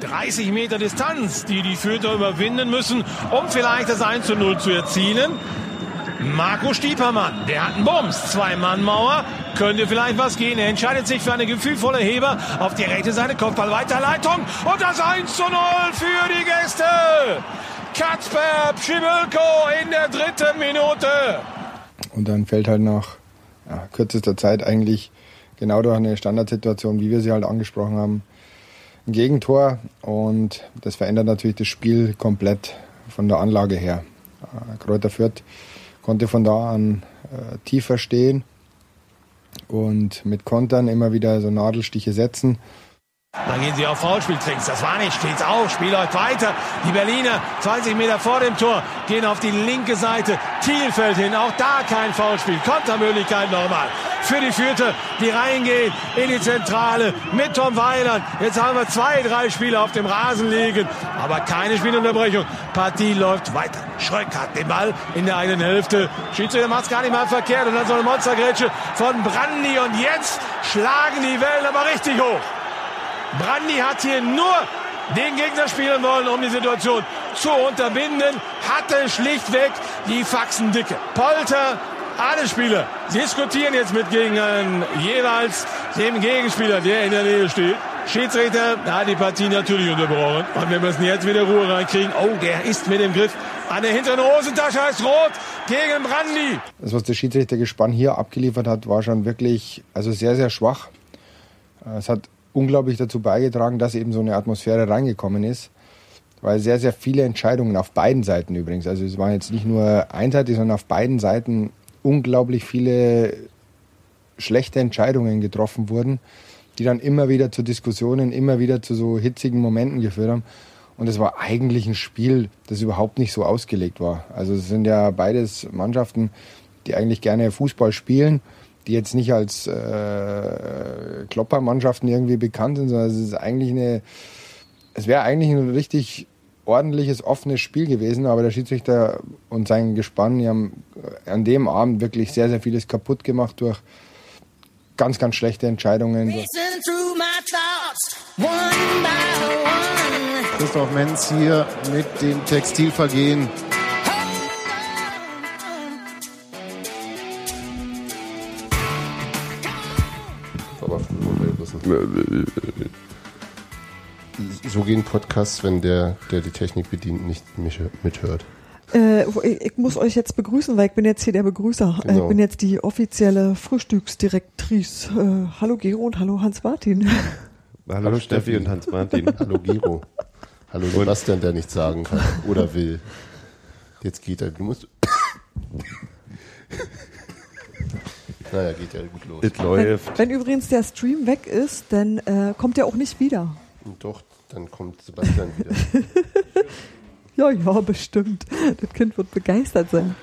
30 Meter Distanz, die die Fürther überwinden müssen, um vielleicht das 1 zu 0 zu erzielen. Marco Stiepermann, der hat einen Bums. Zwei-Mann-Mauer. Könnte vielleicht was gehen. Er entscheidet sich für eine gefühlvolle Heber auf die rechte Seite. Kopfball weiterleitung. Und das 1 zu 0 für die Gäste. Katzper Pschibelko in der dritten Minute. Und dann fällt halt nach ja, kürzester Zeit eigentlich genau durch eine Standardsituation, wie wir sie halt angesprochen haben, ein Gegentor. Und das verändert natürlich das Spiel komplett von der Anlage her. Äh, Kräuter Fürth konnte von da an äh, tiefer stehen und mit Kontern immer wieder so Nadelstiche setzen. Dann gehen sie auf Foulspieltricks. Das war nicht, steht's auf. Spiel läuft weiter. Die Berliner 20 Meter vor dem Tor gehen auf die linke Seite. Thiel fällt hin. Auch da kein Foulspiel. Kontermöglichkeit nochmal für die Vierte, die reingehen in die Zentrale mit Tom Weiland. Jetzt haben wir zwei, drei Spieler auf dem Rasen liegen, aber keine Spielunterbrechung. Partie läuft weiter. Schröck hat den Ball in der eigenen Hälfte. Schiedsrichter macht es gar nicht mal verkehrt und dann so eine Monstergrätsche von Brandy und jetzt schlagen die Wellen aber richtig hoch. Brandy hat hier nur den Gegner spielen wollen, um die Situation zu unterbinden, hatte schlichtweg die Faxen dicke. Polter, alle Spieler diskutieren jetzt mit gegen jeweils dem Gegenspieler, der in der Nähe steht. Schiedsrichter hat die Partie natürlich unterbrochen. Und wir müssen jetzt wieder Ruhe reinkriegen. Oh, der ist mit dem Griff an der hinteren Hosentasche heißt rot gegen Brandy. Das, was der Schiedsrichtergespann hier abgeliefert hat, war schon wirklich also sehr, sehr schwach. Es hat unglaublich dazu beigetragen, dass eben so eine Atmosphäre reingekommen ist. Weil sehr, sehr viele Entscheidungen auf beiden Seiten übrigens, also es waren jetzt nicht nur einseitig, sondern auf beiden Seiten unglaublich viele schlechte Entscheidungen getroffen wurden, die dann immer wieder zu Diskussionen, immer wieder zu so hitzigen Momenten geführt haben. Und es war eigentlich ein Spiel, das überhaupt nicht so ausgelegt war. Also es sind ja beides Mannschaften, die eigentlich gerne Fußball spielen die jetzt nicht als äh, Kloppermannschaften irgendwie bekannt sind, sondern es ist eigentlich eine, es wäre eigentlich ein richtig ordentliches, offenes Spiel gewesen, aber der Schiedsrichter und sein Gespann, die haben an dem Abend wirklich sehr, sehr vieles kaputt gemacht durch ganz, ganz schlechte Entscheidungen. Christoph Menz hier mit dem Textilvergehen So gehen Podcasts, wenn der, der die Technik bedient, nicht mich mithört. Äh, ich muss euch jetzt begrüßen, weil ich bin jetzt hier der Begrüßer. Genau. Ich bin jetzt die offizielle Frühstücksdirektrice. Äh, hallo Gero und hallo Hans-Martin. Hallo, hallo Steffi und Hans-Martin. hallo Gero. Hallo Sebastian, der nichts sagen kann oder will. Jetzt geht er. Du musst. Naja, geht ja gut los. Es läuft. Wenn, wenn, übrigens der Stream weg ist, dann äh, kommt er auch nicht wieder. Doch, dann kommt Sebastian wieder. ja, ja, bestimmt. Das Kind wird begeistert sein.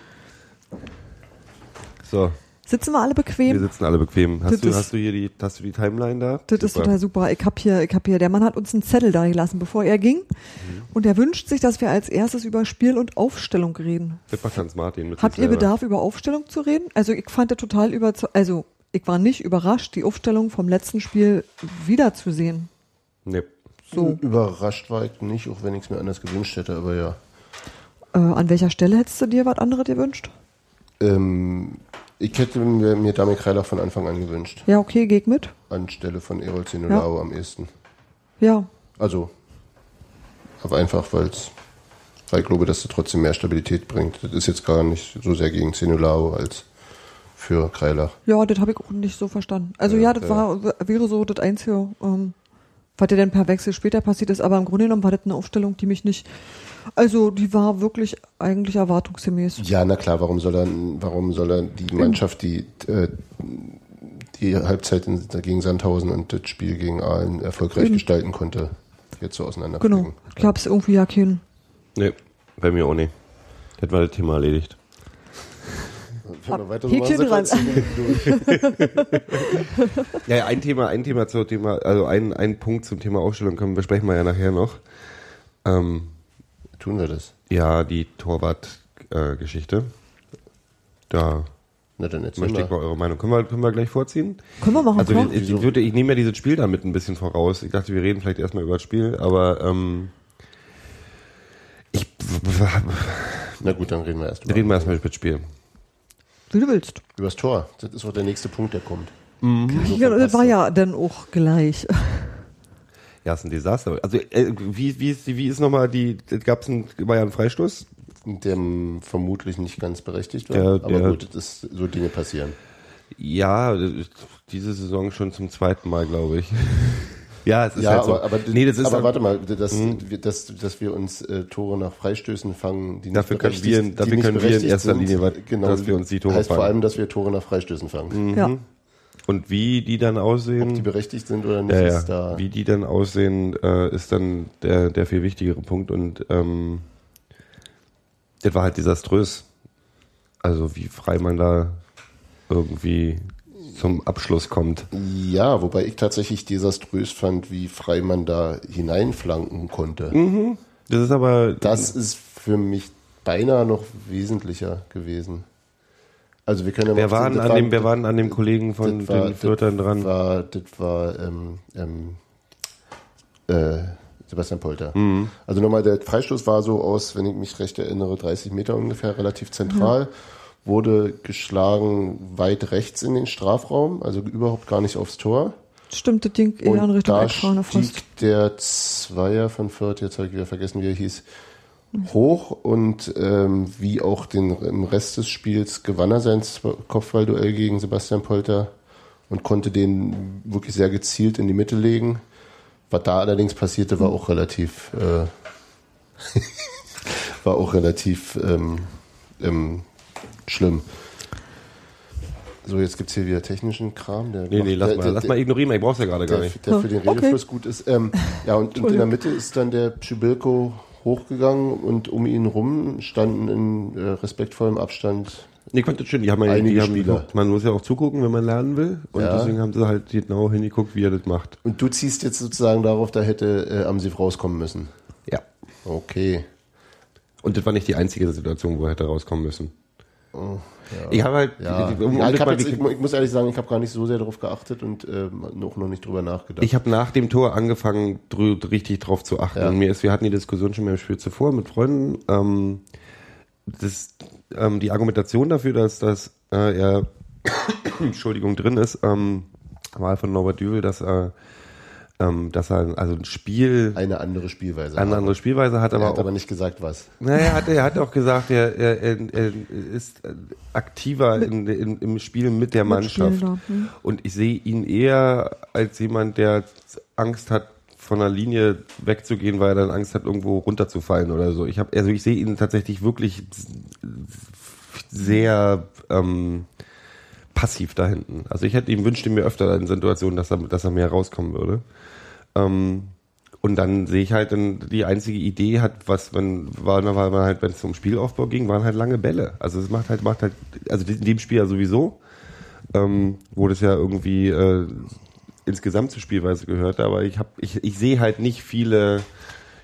So. Sitzen wir alle bequem? Wir sitzen alle bequem. Hast, du, hast du hier die, hast du die Timeline da? Das super. ist total super. Ich hab hier, ich hab hier, der Mann hat uns einen Zettel da gelassen, bevor er ging. Mhm. Und er wünscht sich, dass wir als erstes über Spiel und Aufstellung reden. Das macht Hans Martin mit Habt ihr Bedarf, über Aufstellung zu reden? Also ich fand das total über, also ich war nicht überrascht, die Aufstellung vom letzten Spiel wiederzusehen. Nee. So. Überrascht war ich nicht, auch wenn ich es mir anders gewünscht hätte, aber ja. Äh, an welcher Stelle hättest du dir was anderes gewünscht? Ähm, ich hätte mir, Damik Kreilach von Anfang an gewünscht. Ja, okay, geh mit. Anstelle von Erol Zenolao ja. am ehesten. Ja. Also, aber einfach, weil's, weil ich glaube, dass es trotzdem mehr Stabilität bringt. Das ist jetzt gar nicht so sehr gegen Zenolao als für Kreilach. Ja, das habe ich auch nicht so verstanden. Also ja, ja das ja. war wäre so das Einzige, ähm, was ja dann per Wechsel später passiert ist, aber im Grunde genommen war das eine Aufstellung, die mich nicht also die war wirklich eigentlich erwartungsgemäß. Ja, na klar, warum soll er, warum soll er die Mannschaft, die äh, die Halbzeit in, gegen Sandhausen und das Spiel gegen Aalen erfolgreich mhm. gestalten konnte, jetzt so auseinanderbringen? Genau, ich glaube es irgendwie ja keinen. Nee, bei mir auch nicht. Das war das Thema erledigt. Häkchen dran. ja, ein Thema, ein Thema zum Thema, also ein, ein Punkt zum Thema Aufstellung können wir besprechen wir ja nachher noch. Ähm, Tun wir das? Ja, die Torwart-Geschichte. Äh, da Na dann erzähl Möchte mal. ich mal eure Meinung. Können wir, können wir gleich vorziehen? Können wir machen, Also klar. ich, ich, würde, ich nehme ja dieses Spiel damit ein bisschen voraus. Ich dachte, wir reden vielleicht erstmal über das Spiel, aber ähm, ich Na gut, dann reden wir erst über, reden wir erstmal über das Spiel. Wie du willst. über das Tor. Das ist auch der nächste Punkt, der kommt. Ja, das war ja dann auch gleich. Ja, ist ein Desaster. Also äh, wie, wie ist, wie ist nochmal die, gab's ein, war ja ein Freistoß? Der vermutlich nicht ganz berechtigt war. Der- aber der- gut, das ist, so Dinge passieren. Ja, äh, diese Saison schon zum zweiten Mal, glaube ich. ja, es ist ja, halt so. aber, aber, nee, das ist aber halt- warte mal, dass, wir, dass, dass wir uns äh, Tore nach Freistößen fangen, die nicht Dafür können wir- die dafür nicht können wir in erster sind. Linie, genau, dass wir uns die Tore heißt vor fangen. allem, dass wir Tore nach Freistößen fangen. Ja. Und wie die dann aussehen, Ob die berechtigt sind oder nicht, ja, ist ja. da. wie die dann aussehen, äh, ist dann der, der viel wichtigere Punkt. Und ähm, das war halt desaströs. Also wie frei man da irgendwie zum Abschluss kommt. Ja, wobei ich tatsächlich desaströs fand, wie frei man da hineinflanken konnte. Das ist aber Das ist für mich beinahe noch wesentlicher gewesen. Also wir können ja Wer mal- waren, an dem, wer waren an dem Kollegen von war- den Fürtern dran? War, das war ähm, ähm, äh, Sebastian Polter. Mhm. Also nochmal, der Freistoß war so aus, wenn ich mich recht erinnere, 30 Meter ungefähr, relativ zentral. Wurde geschlagen weit rechts in den Strafraum, also überhaupt gar nicht aufs Tor. Stimmt, das Ding eher in Richtung da fast. stieg der Zweier von Fürth, jetzt habe ich wieder vergessen, wie er hieß, hoch und ähm, wie auch den, im Rest des Spiels gewann er sein Kopfballduell gegen Sebastian Polter und konnte den wirklich sehr gezielt in die Mitte legen. Was da allerdings passierte, war auch relativ äh, war auch relativ ähm, ähm, schlimm. So, jetzt gibt's hier wieder technischen Kram. Der Nee, nee, macht- lass der- mal, der- lass mal ignorieren, ich brauch's ja gerade gar nicht. der für den Okay. Redefluss gut ist. Ähm, ja, und, und in der Mitte ist dann der Schibilko hochgegangen und um ihn rum standen in äh, respektvollem Abstand. Nee, konnte schön. Die haben ja, Einige die haben, Spieler. Man muss ja auch zugucken, wenn man lernen will. Und Ja. deswegen haben sie halt genau hingeguckt, wie er das macht. Und du ziehst jetzt sozusagen darauf, da hätte äh, Amsiv rauskommen müssen. Ja. Okay. Und das war nicht die einzige Situation, wo er hätte rauskommen müssen. Ich habe halt, Ja, um, ja ich, hab jetzt, ich, ich muss ehrlich sagen, ich habe gar nicht so sehr darauf geachtet und ähm, auch noch nicht drüber nachgedacht. ich habe nach dem Tor angefangen, drü richtig drauf zu achten. Ja. Und mir ist, wir hatten die Diskussion schon beim Spiel zuvor mit Freunden. Ähm, das, ähm, die Argumentation dafür, dass das äh, er Entschuldigung drin ist, ähm, war von Norbert Düvel, dass er ähm, dass er also ein Spiel eine andere Spielweise. eine andere Spielweise hat, er aber hat auch aber nicht gesagt, was. Naja, er hat, er hat auch gesagt, er, er, er, er ist aktiver in, in, im Spiel mit der Mannschaft. Hm. Und ich sehe ihn eher als jemand, der Angst hat, von der Linie wegzugehen, weil er dann Angst hat, irgendwo runterzufallen oder so. Ich habe, also ich sehe ihn tatsächlich wirklich sehr ähm, passiv da hinten. Also ich hätte ihm wünschte mir öfter in Situationen, dass er, dass er mehr rauskommen würde. Ähm, und dann sehe ich halt, dann die einzige Idee hat, was man war, war man halt, wenn es um Spielaufbau ging, waren halt lange Bälle. Also es macht halt, macht halt, also in dem Spiel ja sowieso, ähm, wo das ja irgendwie äh, insgesamt zur Spielweise gehört, aber ich habe, ich, ich sehe halt nicht viele,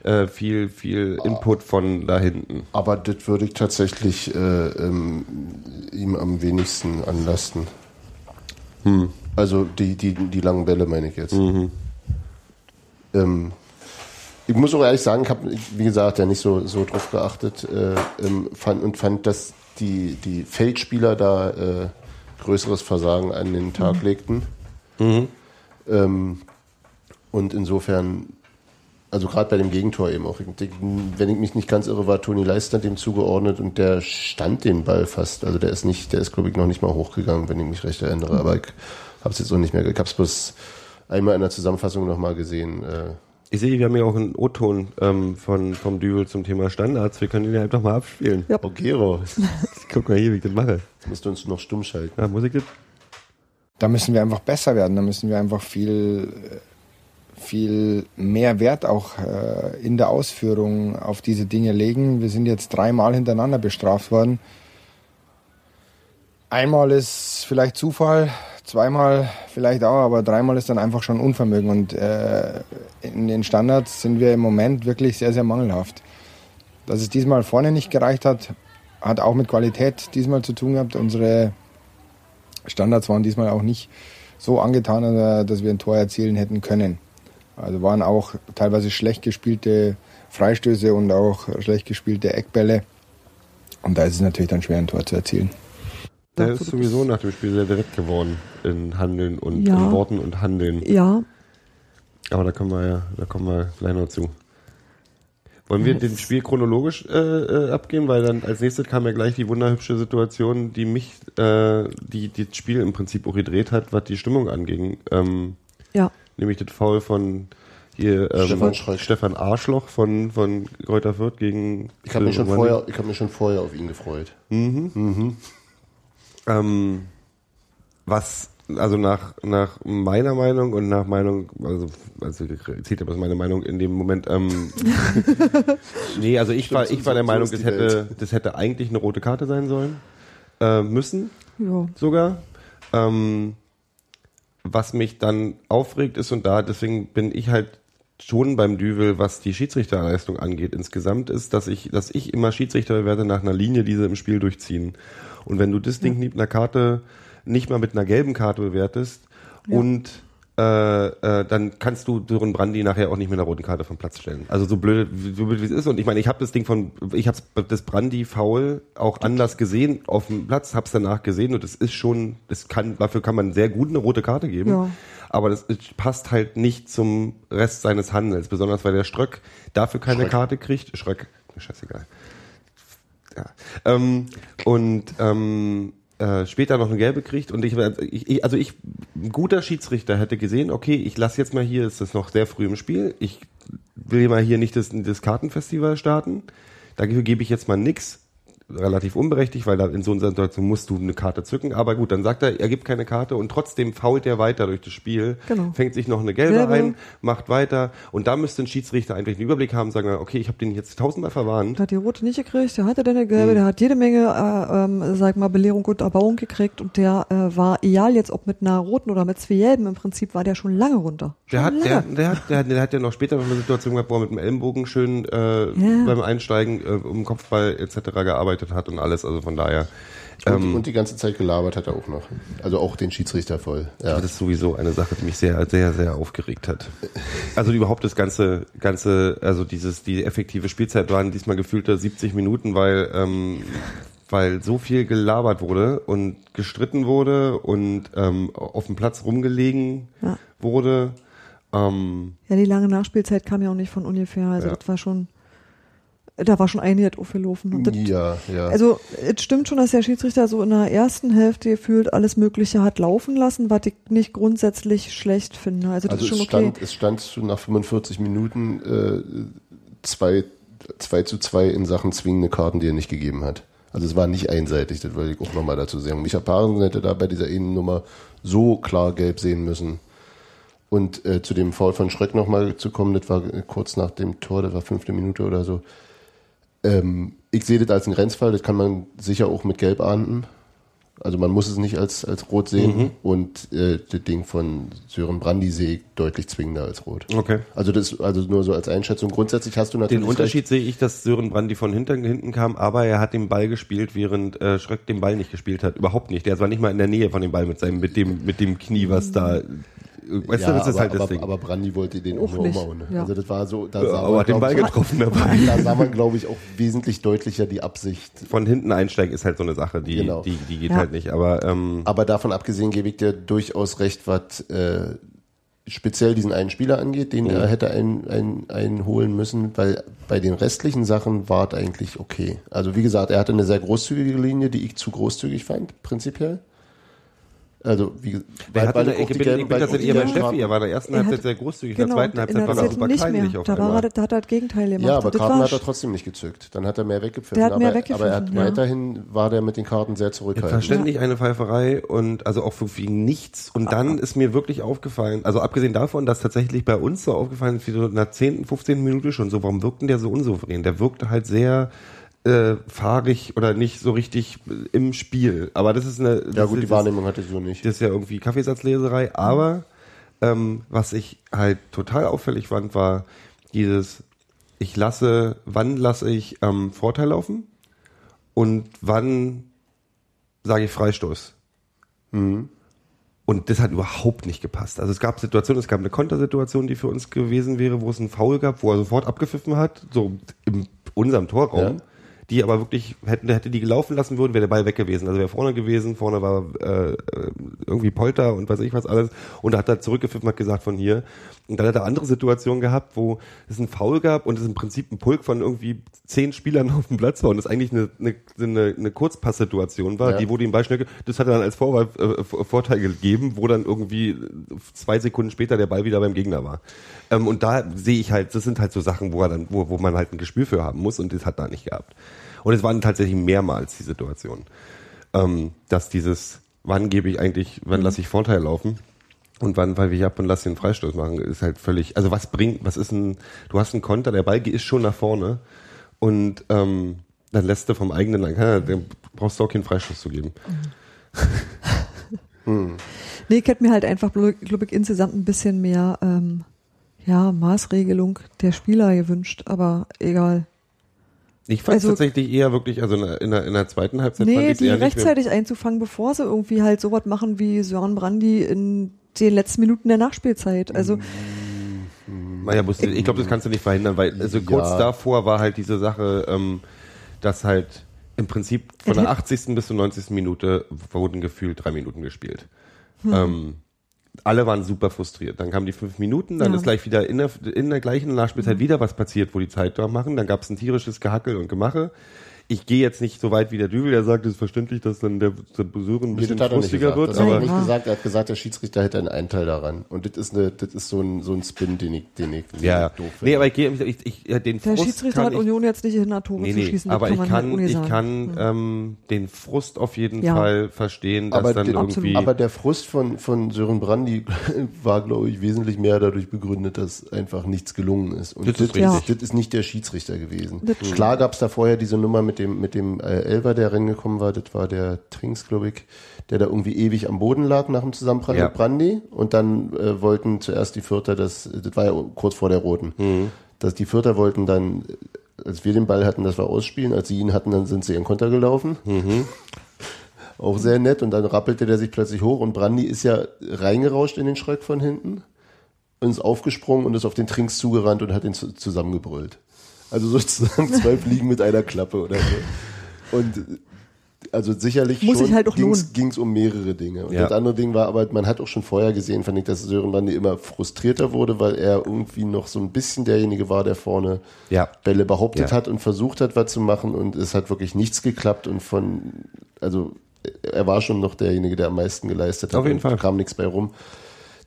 äh, viel, viel Input von da hinten. Aber das würde ich tatsächlich äh, ähm, ihm am wenigsten anlasten. Hm. Also die, die, die langen Bälle meine ich jetzt. Mhm. Ähm, ich muss auch ehrlich sagen, ich habe, wie gesagt, ja nicht so, so drauf geachtet äh, ähm, fand, und fand, dass die, die Feldspieler da äh, größeres Versagen an den Tag legten. Ähm, und insofern, also gerade bei dem Gegentor eben auch, wenn ich mich nicht ganz irre, war Toni Leister dem zugeordnet und der stand den Ball fast. Also der ist nicht, der ist glaube ich noch nicht mal hochgegangen, wenn ich mich recht erinnere. Aber ich habe es jetzt auch nicht mehr, ich habe es bloß einmal in der Zusammenfassung nochmal gesehen. Äh, Ich sehe, wir haben ja auch einen O-Ton ähm, von, vom Dübel zum Thema Standards. Wir können den ja einfach mal abspielen. Ja. Ogero, Guck mal hier, wie ich das mache. jetzt musst du uns noch stumm schalten. Ja, muss ich das? Da müssen wir einfach besser werden. Da müssen wir einfach viel, viel mehr Wert auch äh, in der Ausführung auf diese Dinge legen. Wir sind jetzt dreimal hintereinander bestraft worden. Einmal ist vielleicht Zufall, zweimal vielleicht auch, aber dreimal ist dann einfach schon Unvermögen. Und äh, in den Standards sind wir im Moment wirklich sehr, sehr mangelhaft. Dass es diesmal vorne nicht gereicht hat, hat auch mit Qualität diesmal zu tun gehabt. Unsere Standards waren diesmal auch nicht so angetan, äh, dass wir ein Tor erzielen hätten können. Also waren auch teilweise schlecht gespielte Freistöße und auch schlecht gespielte Eckbälle. Und da ist es natürlich dann schwer, ein Tor zu erzielen. Der ist sowieso nach dem Spiel sehr direkt geworden in Handeln und Ja. in Worten und Handeln. Ja, Aber da kommen wir ja, da kommen wir gleich noch zu. Wollen wir dem Spiel chronologisch äh, äh, abgehen, weil dann als nächstes kam ja gleich die wunderhübsche Situation, die mich, äh, die, die das Spiel im Prinzip auch gedreht hat, was die Stimmung anging. Ähm, ja. Nämlich das Foul von hier ähm, Stefan Schröck. Stefan Arschloch von von Kräuter Fürth gegen Ich habe mich, schon Phil vorher- ich hab mich schon vorher auf ihn gefreut. Ähm, was, also nach, nach meiner Meinung und nach Meinung, also, also zieht aber meine Meinung in dem Moment, ähm, nee, also ich war, ich war der so Meinung, das hätte, das hätte eigentlich eine rote Karte sein sollen, äh, müssen ja. sogar. Ähm, was mich dann aufregt ist und da, deswegen bin ich halt schon beim Düvel, was die Schiedsrichterleistung angeht. Insgesamt, ist, dass ich, dass ich immer Schiedsrichter werde nach einer Linie, die sie im Spiel durchziehen. Und wenn du das Ding mit einer Karte nicht mal mit einer gelben Karte bewertest und äh, äh, dann kannst du Sören Brandi nachher auch nicht mit einer roten Karte vom Platz stellen. Also so blöd, so blöd wie es ist. Und ich meine, ich habe das Ding von, ich habe das Brandi Foul auch anders gesehen auf dem Platz, habe es danach gesehen und es ist schon, das kann, dafür kann man sehr gut eine rote Karte geben. Ja. Aber das ist- passt halt nicht zum Rest seines Handels, besonders weil der Ströck dafür keine Schröck. Karte kriegt. Schröck, scheißegal. Ja. Ähm, und ähm, äh, später noch eine gelbe kriegt. Und ich, ich, also ich ein guter Schiedsrichter hätte gesehen, okay, ich lasse jetzt mal hier, ist das noch sehr früh im Spiel, ich will mal hier nicht das, das Kartenfestival starten, dafür gebe ich jetzt mal nix, relativ unberechtigt, weil da in so einer Situation musst du eine Karte zücken, aber gut, dann sagt er, er gibt keine Karte und trotzdem fault er weiter durch das Spiel, Genau. fängt sich noch eine gelbe, Gelbe. ein, macht weiter und da müsste ein Schiedsrichter eigentlich einen Überblick haben, sagen, okay, ich habe den jetzt tausendmal verwarnt, Der hat die rote nicht gekriegt, der hatte dann eine gelbe, der hat jede Menge, äh, ähm, sag mal, Belehrung und Erbauung gekriegt und der äh, war, egal jetzt ob mit einer roten oder mit zwei gelben, im Prinzip war der schon lange runter. Schon Der hat, der, lange. der, hat, der, hat, der hat ja noch später noch eine Situation gehabt, wo er mit dem Ellenbogen schön äh, Ja. beim Einsteigen äh, um Kopfball etc. gearbeitet hat und alles. Also von daher, Und, und die ganze Zeit gelabert hat er auch noch. Also auch den Schiedsrichter voll. Ja. das ist sowieso eine Sache, die mich sehr, sehr, sehr aufgeregt hat. Also überhaupt das ganze, ganze, also dieses, die effektive Spielzeit waren diesmal gefühlte 70 Minuten, weil ähm, weil so viel gelabert wurde und gestritten wurde und ähm, auf dem Platz rumgelegen Ja. wurde. Ähm, Ja, die lange Nachspielzeit kam ja auch nicht von ungefähr, also Ja. das war schon, da war schon einiges aufgelaufen. Das, ja, ja. Also es stimmt schon, dass der Schiedsrichter so in der ersten Hälfte gefühlt alles Mögliche hat laufen lassen, was ich nicht grundsätzlich schlecht finde. Also das Also ist schon es okay. stand, es stand so nach 45 Minuten äh, zwei, zwei zu zwei in Sachen zwingende Karten, die er nicht gegeben hat. Also es war nicht einseitig, das wollte ich auch nochmal dazu sagen. Micha Parensen hätte da bei dieser einen Nummer so klar gelb sehen müssen. Und äh, zu dem Foul von Schröck nochmal zu kommen, das war kurz nach dem Tor, das war fünfte Minute oder so. Ähm, ich sehe das als einen Grenzfall, das kann man sicher auch mit Gelb ahnden. Also man muss es nicht als, als Rot sehen. Mhm. Und äh, das Ding von Sören Brandi sehe ich deutlich zwingender als Rot. okay. Also das also nur so als Einschätzung. Grundsätzlich hast du natürlich Den Unterschied sehe ich, dass Sören Brandi von hinten, hinten kam, aber er hat den Ball gespielt, während äh, Schröck den Ball nicht gespielt hat. Überhaupt nicht. Der war nicht mal in der Nähe von dem Ball mit seinem, mit dem, mit dem Knie, was da. Weißt ja, du, das ist aber, halt das aber, Ding. aber Brandi wollte den auch nicht, umhauen. ne? ja. Also das war so, da Ja, sah aber man, den Ball getroffen dabei. Da sah man, glaube ich, auch wesentlich deutlicher die Absicht. Von hinten einsteigen ist halt so eine Sache, die, Genau. die, die geht Ja. halt nicht. Aber ähm, Aber davon abgesehen gebe ich dir durchaus recht, was äh, speziell diesen einen Spieler angeht, den er hätte ein, ein, einholen müssen, weil bei den restlichen Sachen war es eigentlich okay. Also wie gesagt, er hatte eine sehr großzügige Linie, die ich zu großzügig fand, prinzipiell. Also wie er hat eine, auch ich bin, ich bin tatsächlich eher bei Steffi. Er war in der ersten Er hat- Halbzeit sehr großzügig, in Genau, der zweiten in Halbzeit der war er super nicht kleinlich mehr. auf Da, war einmal. er, da hat er das Gegenteil gemacht. Ja, aber das Karten war, hat er trotzdem nicht gezückt. Dann hat er mehr weggepfiffen. Der hat mehr aber, weggepfiffen, aber er hat ja. weiterhin war der mit den Karten sehr zurückhaltend. Verständlich eine Pfeiferei und also auch wegen nichts. Und dann ist mir wirklich aufgefallen, also abgesehen davon, dass tatsächlich bei uns so aufgefallen ist, wie so in der 10., 15. Minute schon so, warum wirkte der so unsouverän? Der wirkte halt sehr äh, fahrig oder nicht so richtig im Spiel. Aber das ist eine. Ja das gut, ist, die Wahrnehmung hatte ich so nicht. Das ist ja irgendwie Kaffeesatzleserei, aber ähm, was ich halt total auffällig fand, war dieses, ich lasse, wann lasse ich ähm, Vorteil laufen und wann sage ich Freistoß. Und das hat überhaupt nicht gepasst. Also es gab Situationen, es gab eine Kontersituation, die für uns gewesen wäre, wo es einen Foul gab, wo er sofort abgepfiffen hat, so in unserem Torraum. Ja. Die aber wirklich, hätten, hätte die gelaufen lassen würden, wäre der Ball weg gewesen. Also wäre vorne gewesen, vorne war äh, irgendwie Polter und weiß ich was alles. Und er hat da zurückgepfiffen, hat gesagt von hier. Und dann hat er andere Situationen gehabt, wo es einen Foul gab und es im Prinzip ein Pulk von irgendwie zehn Spielern auf dem Platz war und es eigentlich eine, eine, eine, eine Kurzpasssituation war, Ja. die wurde ihm ge- das hat er dann als Vorwahl, äh, Vorteil gegeben, wo dann irgendwie zwei Sekunden später der Ball wieder beim Gegner war. Ähm, und da sehe ich halt, das sind halt so Sachen, wo er dann, wo, wo man halt ein Gespür für haben muss und das hat er nicht gehabt. Und es waren tatsächlich mehrmals die Situationen, ähm, dass dieses, wann gebe ich eigentlich, wann lasse ich Vorteil laufen? Und wann, weil wir ab und lass den Freistoß machen, ist halt völlig, also was bringt, was ist ein, du hast einen Konter, der Ball ist schon nach vorne und ähm, dann lässt du vom eigenen, dann dann brauchst du auch keinen Freistoß zu geben. Nee, ich hätte mir halt einfach, glaube ich, insgesamt ein bisschen mehr ähm, ja, Maßregelung der Spieler gewünscht, aber egal. Ich fand es Also- tatsächlich eher wirklich, also in der, in der, zweiten Halbzeit fand Nee, ich die eher rechtzeitig einzufangen, bevor sie irgendwie halt sowas machen wie Sören Brandy in den letzten Minuten der Nachspielzeit. Also Naja, musst du, ich glaube, das kannst du nicht verhindern, weil also kurz Ja. davor war halt diese Sache, ähm, dass halt im Prinzip von der 80. bis zur 90. Minute wurden gefühlt drei Minuten gespielt. Hm. Ähm, alle waren super frustriert. Dann kamen die fünf Minuten, dann Ja. ist gleich wieder in der, in der gleichen Nachspielzeit wieder was passiert, wo die Zeit da machen. Dann gab es ein tierisches Gehackel und Gemache. Ich gehe jetzt nicht so weit wie der Dübel, der sagt, es ist verständlich, dass dann der, der Besuch ein Nee, bisschen nicht frustiger wird, Das hat er aber nicht gesagt. Er hat gesagt, der Schiedsrichter hätte einen Einteil daran. Und das ist eine, das ist so ein, so ein Spin, den ich, den ich ja, doof finde. nee, aber ich gehe, ich, ich, ja, den der Frust Schiedsrichter hat ich, Union jetzt nicht gehindert, Tore Nee, zu nee, schießen. das aber ich kann, ich kann ähm, den Frust auf jeden Ja. Fall verstehen, dass Aber dann den- irgendwie. Aber der Frust von, von Sören Brandy war, glaube ich, wesentlich mehr dadurch begründet, dass einfach nichts gelungen ist. Und Das ist das, richtig. das ist nicht der Schiedsrichter gewesen. Das Klar gab es da vorher diese Nummer mit dem, mit dem äh, Elfer, der reingekommen war. Das war der Trinks, glaube ich, der da irgendwie ewig am Boden lag nach dem Zusammenprall Ja. mit Brandy. Und dann äh, wollten zuerst die Vierter, das, das war ja kurz vor der Roten, Mhm. dass die Vierter wollten dann, als wir den Ball hatten, das wir ausspielen. Als sie ihn hatten, dann sind sie ihren Konter gelaufen. Mhm. Auch sehr nett. Und dann rappelte der sich plötzlich hoch und Brandy ist ja reingerauscht in den Schreck von hinten ist aufgesprungen und ist auf den Trinks zugerannt und hat ihn zu, zusammengebrüllt. Also sozusagen zwei Fliegen mit einer Klappe oder so. Und also sicherlich Muss schon halt lohnen. ging's um mehrere Dinge. Und Ja. das andere Ding war, aber man hat auch schon vorher gesehen, fand ich, dass Sören Brandy immer frustrierter wurde, weil er irgendwie noch so ein bisschen derjenige war, der vorne Ja. Bälle behauptet Ja. hat und versucht hat, was zu machen und es hat wirklich nichts geklappt und von, also er war schon noch derjenige, der am meisten geleistet hat. Auf jeden und Fall. kam nichts bei rum.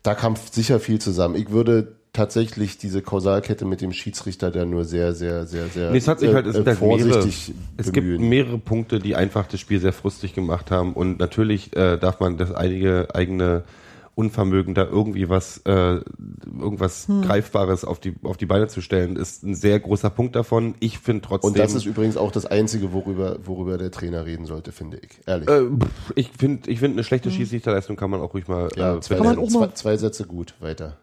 Da kam sicher viel zusammen. Ich würde tatsächlich diese Kausalkette mit dem Schiedsrichter da nur sehr, sehr, sehr, sehr Nee, es hat sich halt, es äh, halt mehrere, vorsichtig es gibt mehrere Punkte, die einfach das Spiel sehr frustig gemacht haben und natürlich äh, darf man das einige eigene Unvermögen da irgendwie was äh, irgendwas Hm. greifbares auf die auf die Beine zu stellen ist ein sehr großer Punkt davon. Ich finde trotzdem Und das ist übrigens auch das Einzige, worüber, worüber der Trainer reden sollte, finde ich. Ehrlich. äh, ich finde ich finde eine schlechte Schiedsrichterleistung kann man auch ruhig mal ja, äh, zwei, Kann man benennen. auch mal- zwei, zwei Sätze gut, weiter.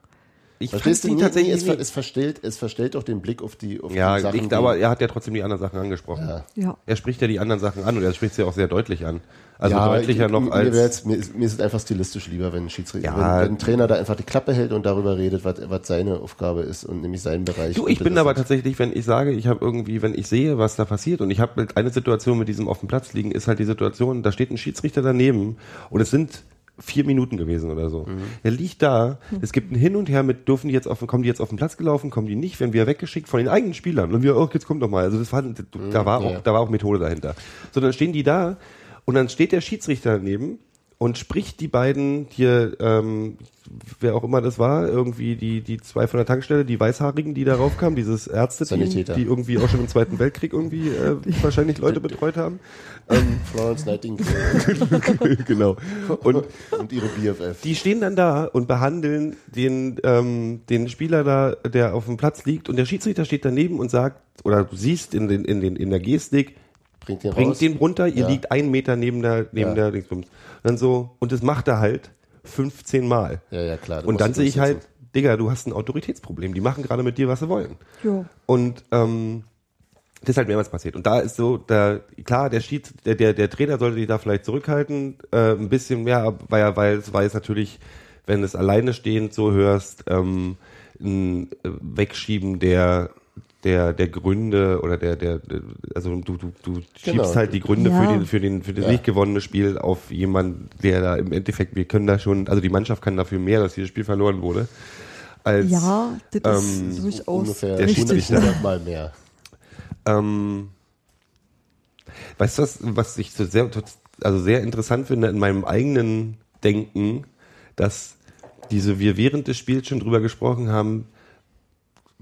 Ich Verstehst du? tatsächlich nee, es, es, verstellt, es verstellt auch den Blick auf die, auf ja, die Sachen. ich, die- aber er hat ja trotzdem die anderen Sachen angesprochen. Ja. Ja. Er spricht ja die anderen Sachen an und er spricht sie auch sehr deutlich an. Also ja, deutlicher ich- noch mir, als wär's- mir, ist, mir ist es einfach stilistisch lieber, wenn ein Schiedsrichter, Ja. wenn, wenn ein Trainer da einfach die Klappe hält und darüber redet, was, was seine Aufgabe ist und nämlich sein Bereich. Du, ich bin aber ist- tatsächlich, wenn ich sage, ich habe irgendwie, wenn ich sehe, was da passiert und ich habe mit eine Situation mit diesem auf dem Platz liegen, ist halt die Situation, da steht ein Schiedsrichter daneben und es sind vier Minuten gewesen oder so. Mhm. Er liegt da, es gibt ein Hin und Her mit, dürfen die jetzt auf, kommen die jetzt auf den Platz gelaufen, kommen die nicht, werden wir weggeschickt von den eigenen Spielern und wir, oh, jetzt kommt doch mal. Also das war, da war Mhm, auch, da war auch Methode dahinter. So, dann stehen die da und dann steht der Schiedsrichter daneben und spricht die beiden hier, ähm, wer auch immer das war, irgendwie die, die zwei von der Tankstelle, die Weißhaarigen, die darauf kamen, dieses Ärzteteam, die irgendwie auch schon im Zweiten Weltkrieg irgendwie äh, wahrscheinlich Leute betreut haben. Florence Nightingale genau. Und und ihre BFF. die stehen dann da und behandeln den, ähm, den Spieler da, der auf dem Platz liegt und der Schiedsrichter steht daneben und sagt, oder du siehst in, den, in, den, in der Gestik, bringt den bringt raus. den runter, ihr Ja. liegt einen Meter neben der, neben Ja. der Dingsbums. Dann so, und das macht er halt 15 Mal. Ja, ja, klar. Und dann es sehe ich halt. Digga, du hast ein Autoritätsproblem. Die machen gerade mit dir, was sie wollen. Jo. Und ähm, Das ist halt mehrmals passiert. Und da ist so, da, klar, der Schied, der, der, der Trainer sollte sich da vielleicht zurückhalten, äh, ein bisschen mehr, weil, weil es weiß natürlich, wenn du es alleine stehend so hörst, ähm, ein äh, Wegschieben der der der Gründe oder der der also du du du schiebst Genau. halt die Gründe Ja. für den für den für das Ja. nicht gewonnene Spiel auf jemanden, der da im Endeffekt wir können da schon also die Mannschaft kann dafür mehr, dass dieses Spiel verloren wurde. Als Ja, das Ähm, ist durchaus Ungefähr der richtig. Schiedsrichter. 100 Mal mehr. Ähm, weißt du was, was ich so sehr, also sehr interessant finde in meinem eigenen Denken, dass diese, wir während des Spiels schon drüber gesprochen haben,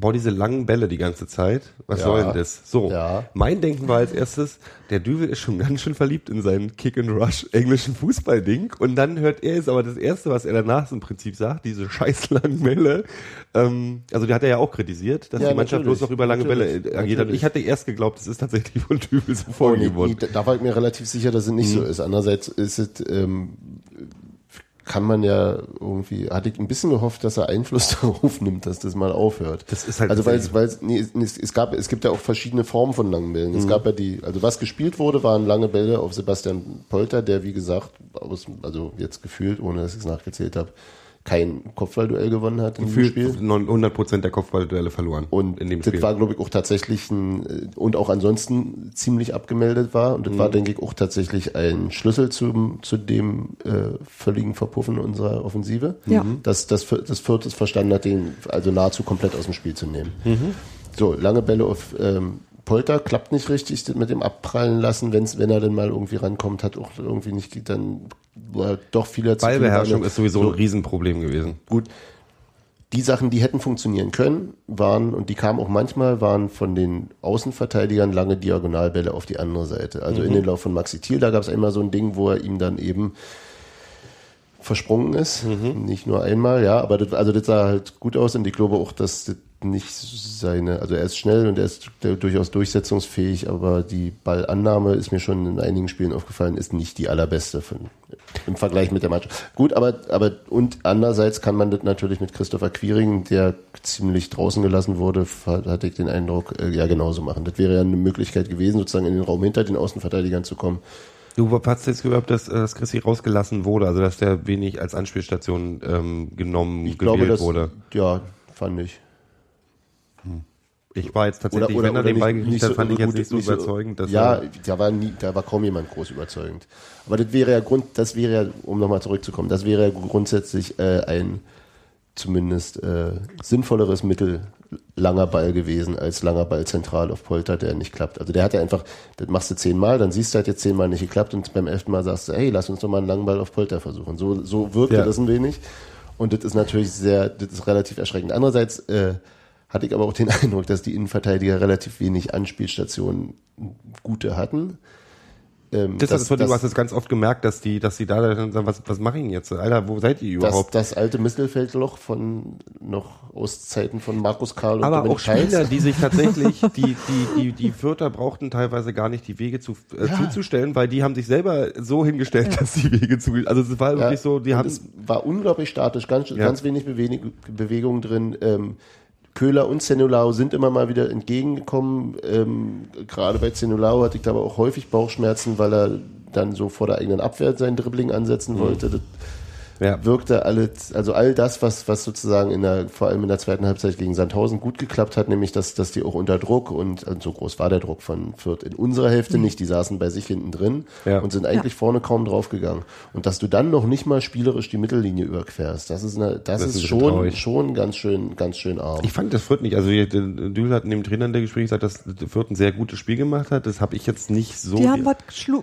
boah, diese langen Bälle die ganze Zeit, was Ja. soll denn das? So, Ja. mein Denken war als erstes, der Düvel ist schon ganz schön verliebt in seinen Kick-and-Rush englischen Fußballding und dann hört er es aber das Erste, was er danach im Prinzip sagt, diese scheiß langen Bälle, ähm, also die hat er ja auch kritisiert, dass Ja, die Mannschaft bloß noch über lange Bälle Natürlich. agiert hat. Ich hatte erst geglaubt, es ist tatsächlich von Düvel so Oh, nee, vorgegeben nee, worden. da- da war ich mir relativ sicher, dass es nicht Mhm. so ist. Andererseits ist es, ähm, kann man ja irgendwie, hatte ich ein bisschen gehofft, dass er Einfluss darauf nimmt, dass das mal aufhört. Das ist halt also weil es, weil es, nee, es, es gab, es gibt ja auch verschiedene Formen von langen Bällen. Mhm. Es gab ja die, also was gespielt wurde, waren lange Bälle auf Sebastian Polter, der wie gesagt, aus, also jetzt gefühlt, ohne dass ich es nachgezählt habe, kein Kopfballduell gewonnen hat in diesem Spiel. Gefühlt 100 Prozent der Kopfballduelle verloren. Und in dem das Spiel. war, glaube ich, auch tatsächlich ein, äh, und auch ansonsten ziemlich abgemeldet war. Und das Mhm. war, denke ich, auch tatsächlich ein Schlüssel zum, zu dem äh, völligen Verpuffen unserer Offensive. Ja. Mhm. Dass das, das Viertes verstanden hat, den also nahezu komplett aus dem Spiel zu nehmen. Mhm. So, lange Bälle auf ähm, Polter, klappt nicht richtig mit dem Abprallen lassen, wenn's, wenn er dann mal irgendwie rankommt, hat auch irgendwie nicht, dann war doch vieler zu Ballbeherrschung Beine. ist sowieso So, ein Riesenproblem gewesen. Gut. Die Sachen, die hätten funktionieren können, waren, und die kamen auch manchmal, waren von den Außenverteidigern lange Diagonalbälle auf die andere Seite. Also in den Lauf von Maxi Thiel, da gab es einmal so ein Ding, wo er ihm dann eben versprungen ist. Nicht nur einmal, ja, aber das, also das sah halt gut aus und ich glaube auch, dass das nicht seine, also er ist schnell und er ist durchaus durchsetzungsfähig, aber die Ballannahme ist mir schon in einigen Spielen aufgefallen, ist nicht die allerbeste von, im Vergleich mit der Mannschaft. Gut, aber, aber, und andererseits kann man das natürlich mit Christopher Quiring, der ziemlich draußen gelassen wurde, hatte ich den Eindruck, äh, ja genauso machen. Das wäre ja eine Möglichkeit gewesen, sozusagen in den Raum hinter den Außenverteidigern zu kommen. Du hast jetzt gehört, dass, äh, dass Chrissy rausgelassen wurde, also dass der wenig als Anspielstation ähm, genommen, Ich gewählt glaube, das, wurde. ja, fand ich. Ich war jetzt tatsächlich, Oder, oder, wenn er den Ball nicht- gekriegt hat, fand ich jetzt nicht so überzeugend. Dass ja, da war nie, da war kaum jemand groß überzeugend. Aber das wäre ja Grund, das wäre ja, um nochmal zurückzukommen, das wäre ja grundsätzlich äh, ein zumindest äh, sinnvolleres Mittel langer Ball gewesen als langer Ball zentral auf Polter, der nicht klappt. Also der hat ja einfach, das machst du zehnmal, dann siehst du halt jetzt zehnmal nicht geklappt und beim elften Mal sagst du, hey, lass uns doch mal einen langen Ball auf Polter versuchen. So, so wirkte Ja. das ein wenig. Und das ist natürlich sehr, das ist relativ erschreckend. Andererseits äh, hatte ich aber auch den Eindruck, dass die Innenverteidiger relativ wenig Anspielstationen gute hatten. Ähm, das, das, dass- du hast es ganz oft gemerkt, dass die, dass die da dann sagen, was, was mache ich denn jetzt? Alter, wo seid ihr das, überhaupt? das alte Mittelfeldloch von noch aus Zeiten von Markus Karl und Aber auch Spieler, Theis. die sich tatsächlich, die, die, die, die Fürther brauchten teilweise gar nicht die Wege zu, äh, Ja. zuzustellen, weil die haben sich selber so hingestellt, dass die Wege zu, also es war wirklich so, die haben, es war unglaublich statisch, ganz, Ja. ganz wenig Bewegung, Bewegung drin. Ähm, Köhler und Zenulao sind immer mal wieder entgegengekommen. Ähm, gerade bei Zenulao hatte ich da aber auch häufig Bauchschmerzen, weil er dann so vor der eigenen Abwehr sein Dribbling ansetzen wollte. Das ja. wirkte alles, also all das, was, was sozusagen in der, vor allem in der zweiten Halbzeit gegen Sandhausen gut geklappt hat, nämlich dass, dass die auch unter Druck und, und so groß war der Druck von Fürth in unserer Hälfte nicht, die saßen bei sich hinten drin Ja. und sind eigentlich vorne kaum draufgegangen. Und dass du dann noch nicht mal spielerisch die Mittellinie überquerst, das ist eine, das, Das ist ist schon, traurig. schon ganz schön, ganz schön arm. Ich fand das Fürth nicht, also Dühl hat in dem Trainer in der Gespräch gesagt, dass Fürth ein sehr gutes Spiel gemacht hat, das habe ich jetzt nicht so. Die haben was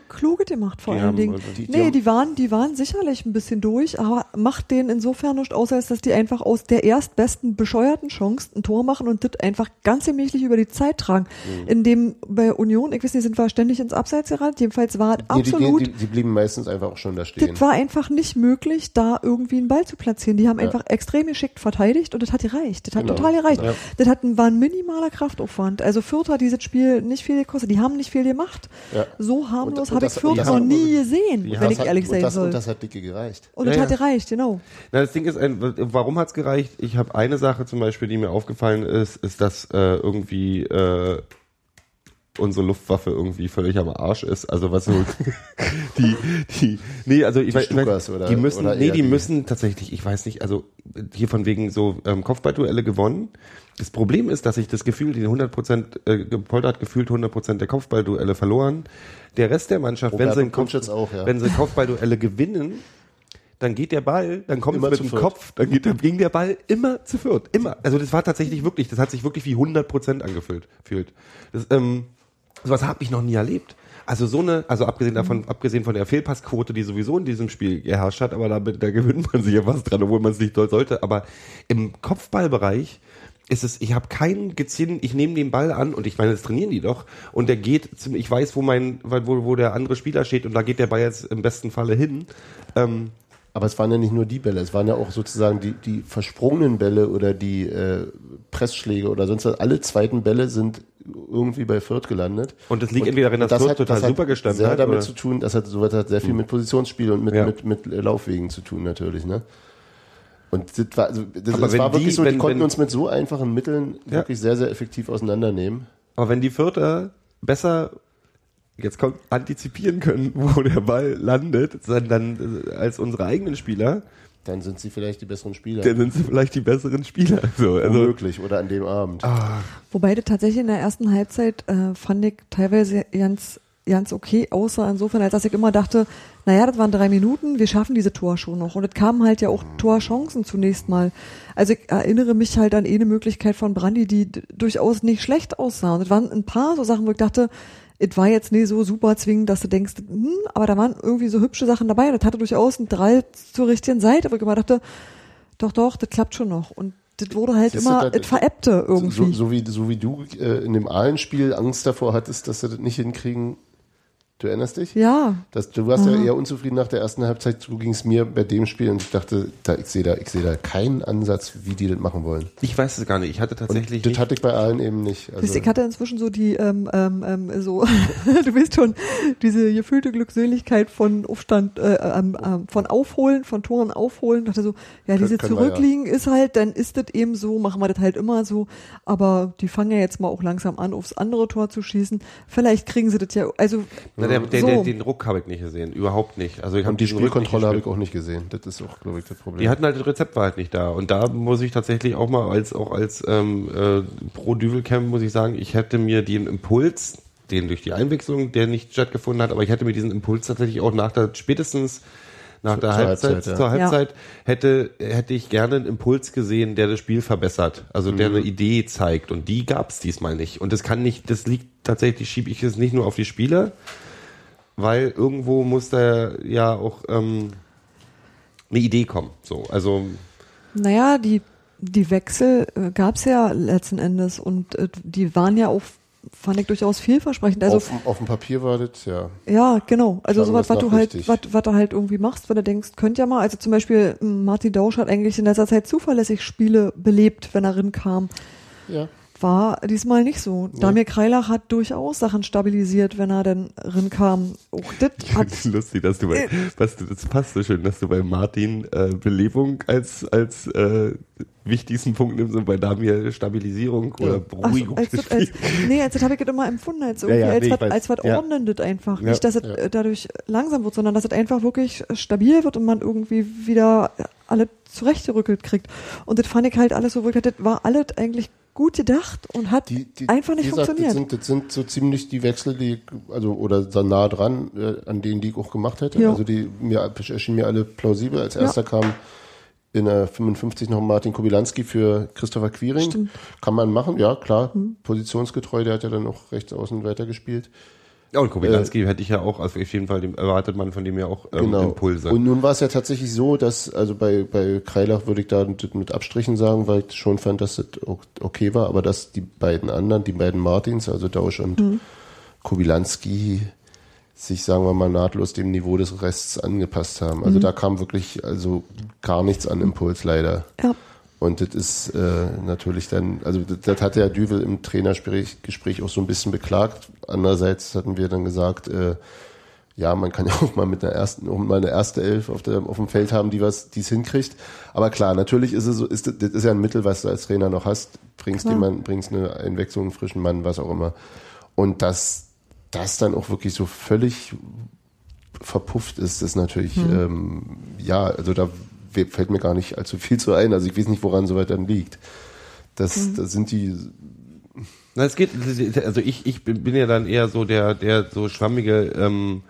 Kluge gemacht vor Die allen haben- Dingen. die- die nee, haben- die waren, die waren sicherlich ein bisschen durch, aber macht denen insofern nicht aus, als dass die einfach aus der erstbesten bescheuerten Chance ein Tor machen und das einfach ganz gemächlich über die Zeit tragen. Mhm. In dem bei Union, ich weiß nicht, sind wir ständig ins Abseits gerannt, jedenfalls war es Nee, die, absolut die, die, die blieben meistens einfach auch schon da stehen. das war einfach nicht möglich, da irgendwie einen Ball zu platzieren. Die haben einfach extrem geschickt verteidigt und das hat gereicht. Das hat Genau. total gereicht. Ja. Das hat ein, war ein minimaler Kraftaufwand. Also Fürth hat dieses Spiel nicht viel gekostet. Die haben nicht viel gemacht. Ja. So harmlos habe ich Fürth noch nie gesehen, wenn ich hat, ehrlich sein das, soll. Und das hat dicke gereicht. Und das Ja, hat ja. Gereicht, genau. Na, das Ding ist, ein, warum hat's gereicht? Ich habe eine Sache zum Beispiel, die mir aufgefallen ist, ist, dass äh, irgendwie äh, unsere Luftwaffe irgendwie völlig am Arsch ist. Also was so die, die, nee, also ich Die weiß, Stukas oder- die müssen, oder nee, die die- müssen tatsächlich, ich weiß nicht, also hier von wegen so ähm, Kopfballduelle gewonnen. Das Problem ist, dass ich das Gefühl, die 100 Prozent, äh, Polter hat gefühlt 100 Prozent der Kopfballduelle verloren. Der Rest der Mannschaft, wenn sie, Kopf, auch, ja. wenn sie Kopfballduelle gewinnen, dann geht der Ball, dann kommt es Immer mit zu dem viert. Kopf, dann geht, dann ging der Ball immer zu viert. Immer. Also das war tatsächlich wirklich, das hat sich wirklich wie 100 Prozent angefühlt. Fühlt. Das, ähm, sowas habe ich noch nie erlebt. Also so eine, also abgesehen davon, abgesehen von der Fehlpassquote, die sowieso in diesem Spiel geherrscht hat, aber da, da gewöhnt man sich ja was dran, obwohl man es nicht doll sollte. Aber im Kopfballbereich ist es, ich habe keinen gezielten, ich nehme den Ball an und ich meine, das trainieren die doch und der geht, zum, ich weiß, wo mein, wo, wo der andere Spieler steht und da geht der Ball jetzt im besten Falle hin. Ähm, Aber es waren ja nicht nur die Bälle, es waren ja auch sozusagen die, die versprungenen Bälle oder die äh, Pressschläge oder sonst was. Alle zweiten Bälle sind irgendwie bei Fürth gelandet. Und das liegt entweder darin, dass Fürth hat- total hat super gestanden sehr hat, damit oder? zu tun, das hat sowas hat sehr viel mit Positionsspiel und mit, Ja. mit, mit äh, Laufwegen zu tun natürlich, ne? Und das war, also, das, Aber das war wirklich die- so, die wenn- konnten wenn- uns mit so einfachen Mitteln Ja. wirklich sehr, sehr effektiv auseinandernehmen. Aber wenn die Vierter besser jetzt kommt, antizipieren können, wo der Ball landet, dann, äh, als unsere eigenen Spieler, Dann sind sie vielleicht die besseren Spieler. dann sind sie vielleicht die besseren Spieler. So, also, Unmöglich. Oder an dem Abend. Wobei das tatsächlich in der ersten Halbzeit äh, fand ich teilweise ganz, ganz okay, außer insofern, als dass ich immer dachte, naja, das waren drei Minuten, wir schaffen diese Tor schon noch. Und es kamen halt ja auch Torchancen zunächst mal. Also ich erinnere mich halt an eine Möglichkeit von Brandy, die durchaus nicht schlecht aussah. Und es waren ein paar so Sachen, wo ich dachte, es war jetzt nicht so super zwingend, dass du denkst, hm, aber da waren irgendwie so hübsche Sachen dabei. Das hatte durchaus einen Drall zur richtigen Seite, wo ich immer dachte, doch, doch, das klappt schon noch. Und das wurde halt Siehst immer, das- veräppte irgendwie. So, so, wie, so wie du äh, in dem Ahlenspiel Angst davor hattest, dass sie das nicht hinkriegen. Du erinnerst dich? Ja, Das, du warst ja eher unzufrieden nach der ersten Halbzeit. So ging es mir bei dem Spiel und ich dachte, da, ich sehe da, ich sehe da keinen Ansatz, wie die das machen wollen. ich weiß es gar nicht. Ich hatte tatsächlich das nicht, hatte ich bei allen eben nicht. Also, ich hatte inzwischen so die, ähm, ähm, ähm, so, du weißt schon, diese gefühlte Glückseligkeit von Aufstand, äh, ähm, ähm, von Aufholen, von Toren aufholen. Dachte so, ja, diese wir ja. Zurückliegen ist halt, dann ist das eben so, machen wir das halt immer so. Aber die fangen ja jetzt mal auch langsam an, aufs andere Tor zu schießen. Vielleicht kriegen sie das ja, also, Na, der, der, so. der, den Ruck habe ich nicht gesehen. Überhaupt nicht. Also ich und die Spielkontrolle habe ich auch nicht gesehen. Das ist auch, glaube ich, das Problem. Die hatten halt das Rezept war halt nicht da. Und da muss ich tatsächlich auch mal als auch als ähm, äh, pro Düvelcamp muss ich sagen, ich hätte mir den Impuls, den durch die Einwechslung, der nicht stattgefunden hat, aber ich hätte mir diesen Impuls tatsächlich auch nach der spätestens nach der zur Halbzeit, Halbzeit, ja. zur Ja. Halbzeit hätte hätte ich gerne einen Impuls gesehen, der das Spiel verbessert, also der eine Idee zeigt und die gab es diesmal nicht und das kann nicht, das liegt tatsächlich schiebe ich es nicht nur auf die Spieler, weil irgendwo muss da ja auch ähm, eine Idee kommen, so also Naja, die, die Wechsel äh, gab's ja letzten Endes und äh, die waren ja auch, fand ich durchaus vielversprechend. Also auf, auf dem Papier war das, ja. Ja, genau. Also sowas, was du halt, was, was du halt irgendwie machst, wenn du denkst, könnt ja mal. Also zum Beispiel m, Martin Dausch hat eigentlich in letzter Zeit zuverlässig Spiele belebt, wenn er rinkam. Ja. War diesmal nicht so. Damir Kreilach hat durchaus Sachen stabilisiert, wenn er dann rinkam. Auch das Ich hat, finde es lustig, dass du bei, was du, das passt so schön, dass du bei Martin äh, Belebung als, als äh, wichtigsten Punkt nimmst und bei Damir Stabilisierung oder Ach so, Beruhigung als, das- als, nee, als das habe ich das immer empfunden, als Ja, irgendwie, ja, als, nee, was, als was Ja. ordnendes einfach. Ja. Nicht, dass es Ja. äh, dadurch langsam wird, sondern dass es einfach wirklich stabil wird und man irgendwie wieder alle zurechtgerückelt kriegt. Und das fand ich halt alles so, wo ich dachte, das war alles eigentlich gut gedacht und hat Die, die, einfach nicht gesagt, funktioniert. Das sind, das sind so ziemlich die Wechsel, die, also, oder so nah dran, äh, an denen die ich auch gemacht hätte. Ja. Also die mir erschienen mir alle plausibel. Als erster kam in der 55 noch Martin Kobilanski für Christopher Quiring. Stimmt. Kann man machen, ja, klar. Positionsgetreu, der hat ja dann auch rechts außen weitergespielt. Ja, und Kobilanski hätte ich ja auch, also auf jeden Fall erwartet man von dem ja auch ähm, Genau. Impulse. Und nun war es ja tatsächlich so, dass, also bei, bei Kreilach würde ich da mit mit Abstrichen sagen, weil ich schon fand, dass das okay war, aber dass die beiden anderen, die beiden Martins, also Dausch und Kobilanski, sich, sagen wir mal, nahtlos dem Niveau des Rests angepasst haben. Also da kam wirklich also gar nichts an Impuls leider. ja. Und das ist äh, natürlich dann, also das, das hatte ja Düvel im Trainergespräch Gespräch auch so ein bisschen beklagt. Andererseits hatten wir dann gesagt, äh, ja, man kann ja auch mal mit einer ersten, auch mal eine erste Elf auf, der, auf dem Feld haben, die was, die es hinkriegt. Aber klar, natürlich ist es so, ist, das ist ja ein Mittel, was du als Trainer noch hast. Bringst Klar. jemanden, bringst eine Einwechslung, einen frischen Mann, was auch immer. Und dass das dann auch wirklich so völlig verpufft ist, ist natürlich, ähm, ja, also da fällt mir gar nicht allzu viel zu ein. Also ich weiß nicht, woran soweit dann liegt. Das, das sind die, Na, es geht, also ich, ich bin bin ja dann eher so der, der so schwammige, ähm,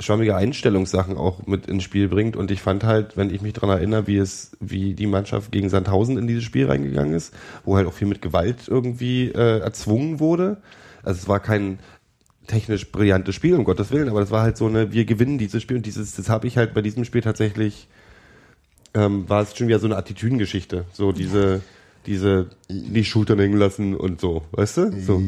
schwammige Einstellungssachen auch mit ins Spiel bringt. Und ich fand halt, wenn ich mich daran erinnere, wie es, wie die Mannschaft gegen Sandhausen in dieses Spiel reingegangen ist, wo halt auch viel mit Gewalt irgendwie äh, erzwungen wurde. Also es war kein technisch brillantes Spiel, um Gottes Willen, aber das war halt so eine, wir gewinnen dieses Spiel und dieses, das habe ich halt bei diesem Spiel tatsächlich, ähm, war es schon wieder so eine Attitüdengeschichte. So diese, diese, die Schultern hängen lassen und so, weißt du? So.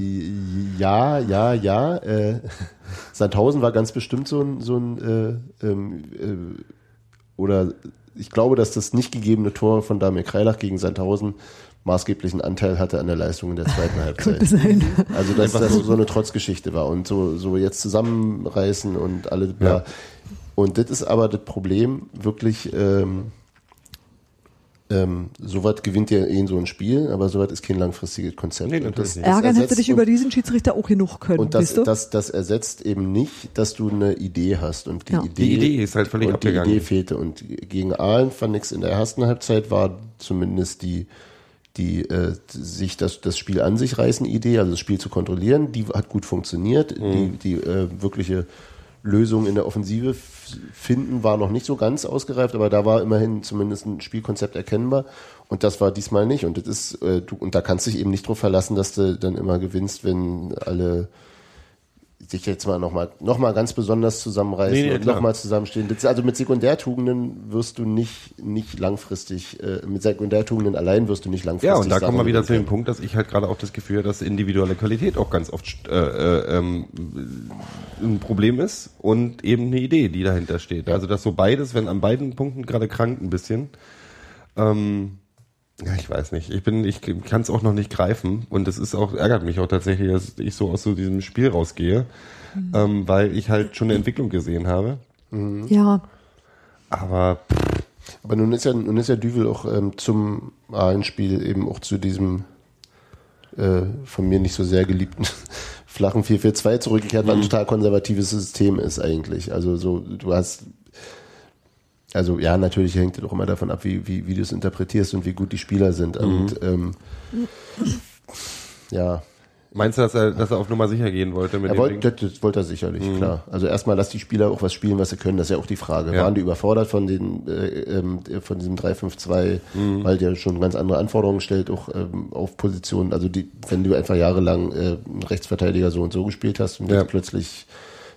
Ja, ja, ja. Äh, Sandhausen war ganz bestimmt so ein, so ein äh, ähm, äh, oder ich glaube, dass das nicht gegebene Tor von Damir Kreilach gegen Sandhausen maßgeblichen Anteil hatte an der Leistung in der zweiten Halbzeit. Also dass das so eine Trotzgeschichte war und so, so jetzt zusammenreißen und alle. Ja. Und das ist aber das Problem, wirklich, ähm, ähm, sowas gewinnt ja eh in so ein Spiel, aber sowas ist kein langfristiges Konzept. Nee, das- das Ärgern hätte dich über diesen Schiedsrichter auch genug können, und das, das, das ersetzt eben nicht, dass du eine Idee hast. Und die, Ja. Idee, Die Idee ist halt völlig und abgegangen. Die Idee fehlte. Und gegen Aalen fand ich in der ersten Halbzeit war zumindest die, die äh, sich das, das Spiel an sich reißen Idee, also das Spiel zu kontrollieren, die hat gut funktioniert. Mhm. Die, die äh, wirkliche Lösung in der Offensive finden war noch nicht so ganz ausgereift, aber da war immerhin zumindest ein Spielkonzept erkennbar. Und das war diesmal nicht. Und das ist, äh, du, und da kannst du dich eben nicht drauf verlassen, dass du dann immer gewinnst, wenn alle sich jetzt mal nochmal noch mal ganz besonders zusammenreißen Nee, nee, und nochmal zusammenstehen. Also mit Sekundärtugenden wirst du nicht, nicht langfristig, äh, mit Sekundärtugenden allein wirst du nicht langfristig. Ja, und da kommen wir wieder zu dem Punkt, dass ich halt gerade auch das Gefühl habe, dass individuelle Qualität auch ganz oft äh, äh, ähm, ein Problem ist und eben eine Idee, die dahinter steht. Also dass so beides, wenn an beiden Punkten gerade krankt ein bisschen, ähm, ja, ich weiß nicht. Ich bin, ich kann es auch noch nicht greifen und es ist auch ärgert mich auch tatsächlich, dass ich so aus so diesem Spiel rausgehe, ähm, weil ich halt schon eine Entwicklung gesehen habe. ja, Aber Aber nun ist ja, nun ist ja Düvel auch ähm, zum Ahlenspiel eben auch zu diesem äh, von mir nicht so sehr geliebten flachen 4-4-2 zurückgekehrt, weil ein total konservatives System ist eigentlich. Also so, du hast also ja, natürlich hängt es auch immer davon ab, wie, wie, wie du es interpretierst und wie gut die Spieler sind. Und ähm, ja, meinst du, dass er, dass er auf Nummer sicher gehen wollte mit er wollte, das, das wollte er sicherlich, klar. Also erstmal, lass die Spieler auch was spielen, was sie können, das ist ja auch die Frage. Ja. Waren die überfordert von den äh, ähm, von diesem 3-5-2, weil der schon ganz andere Anforderungen stellt, auch ähm, auf Positionen. Also die, wenn du einfach jahrelang äh, einen Rechtsverteidiger so und so gespielt hast und Ja. jetzt plötzlich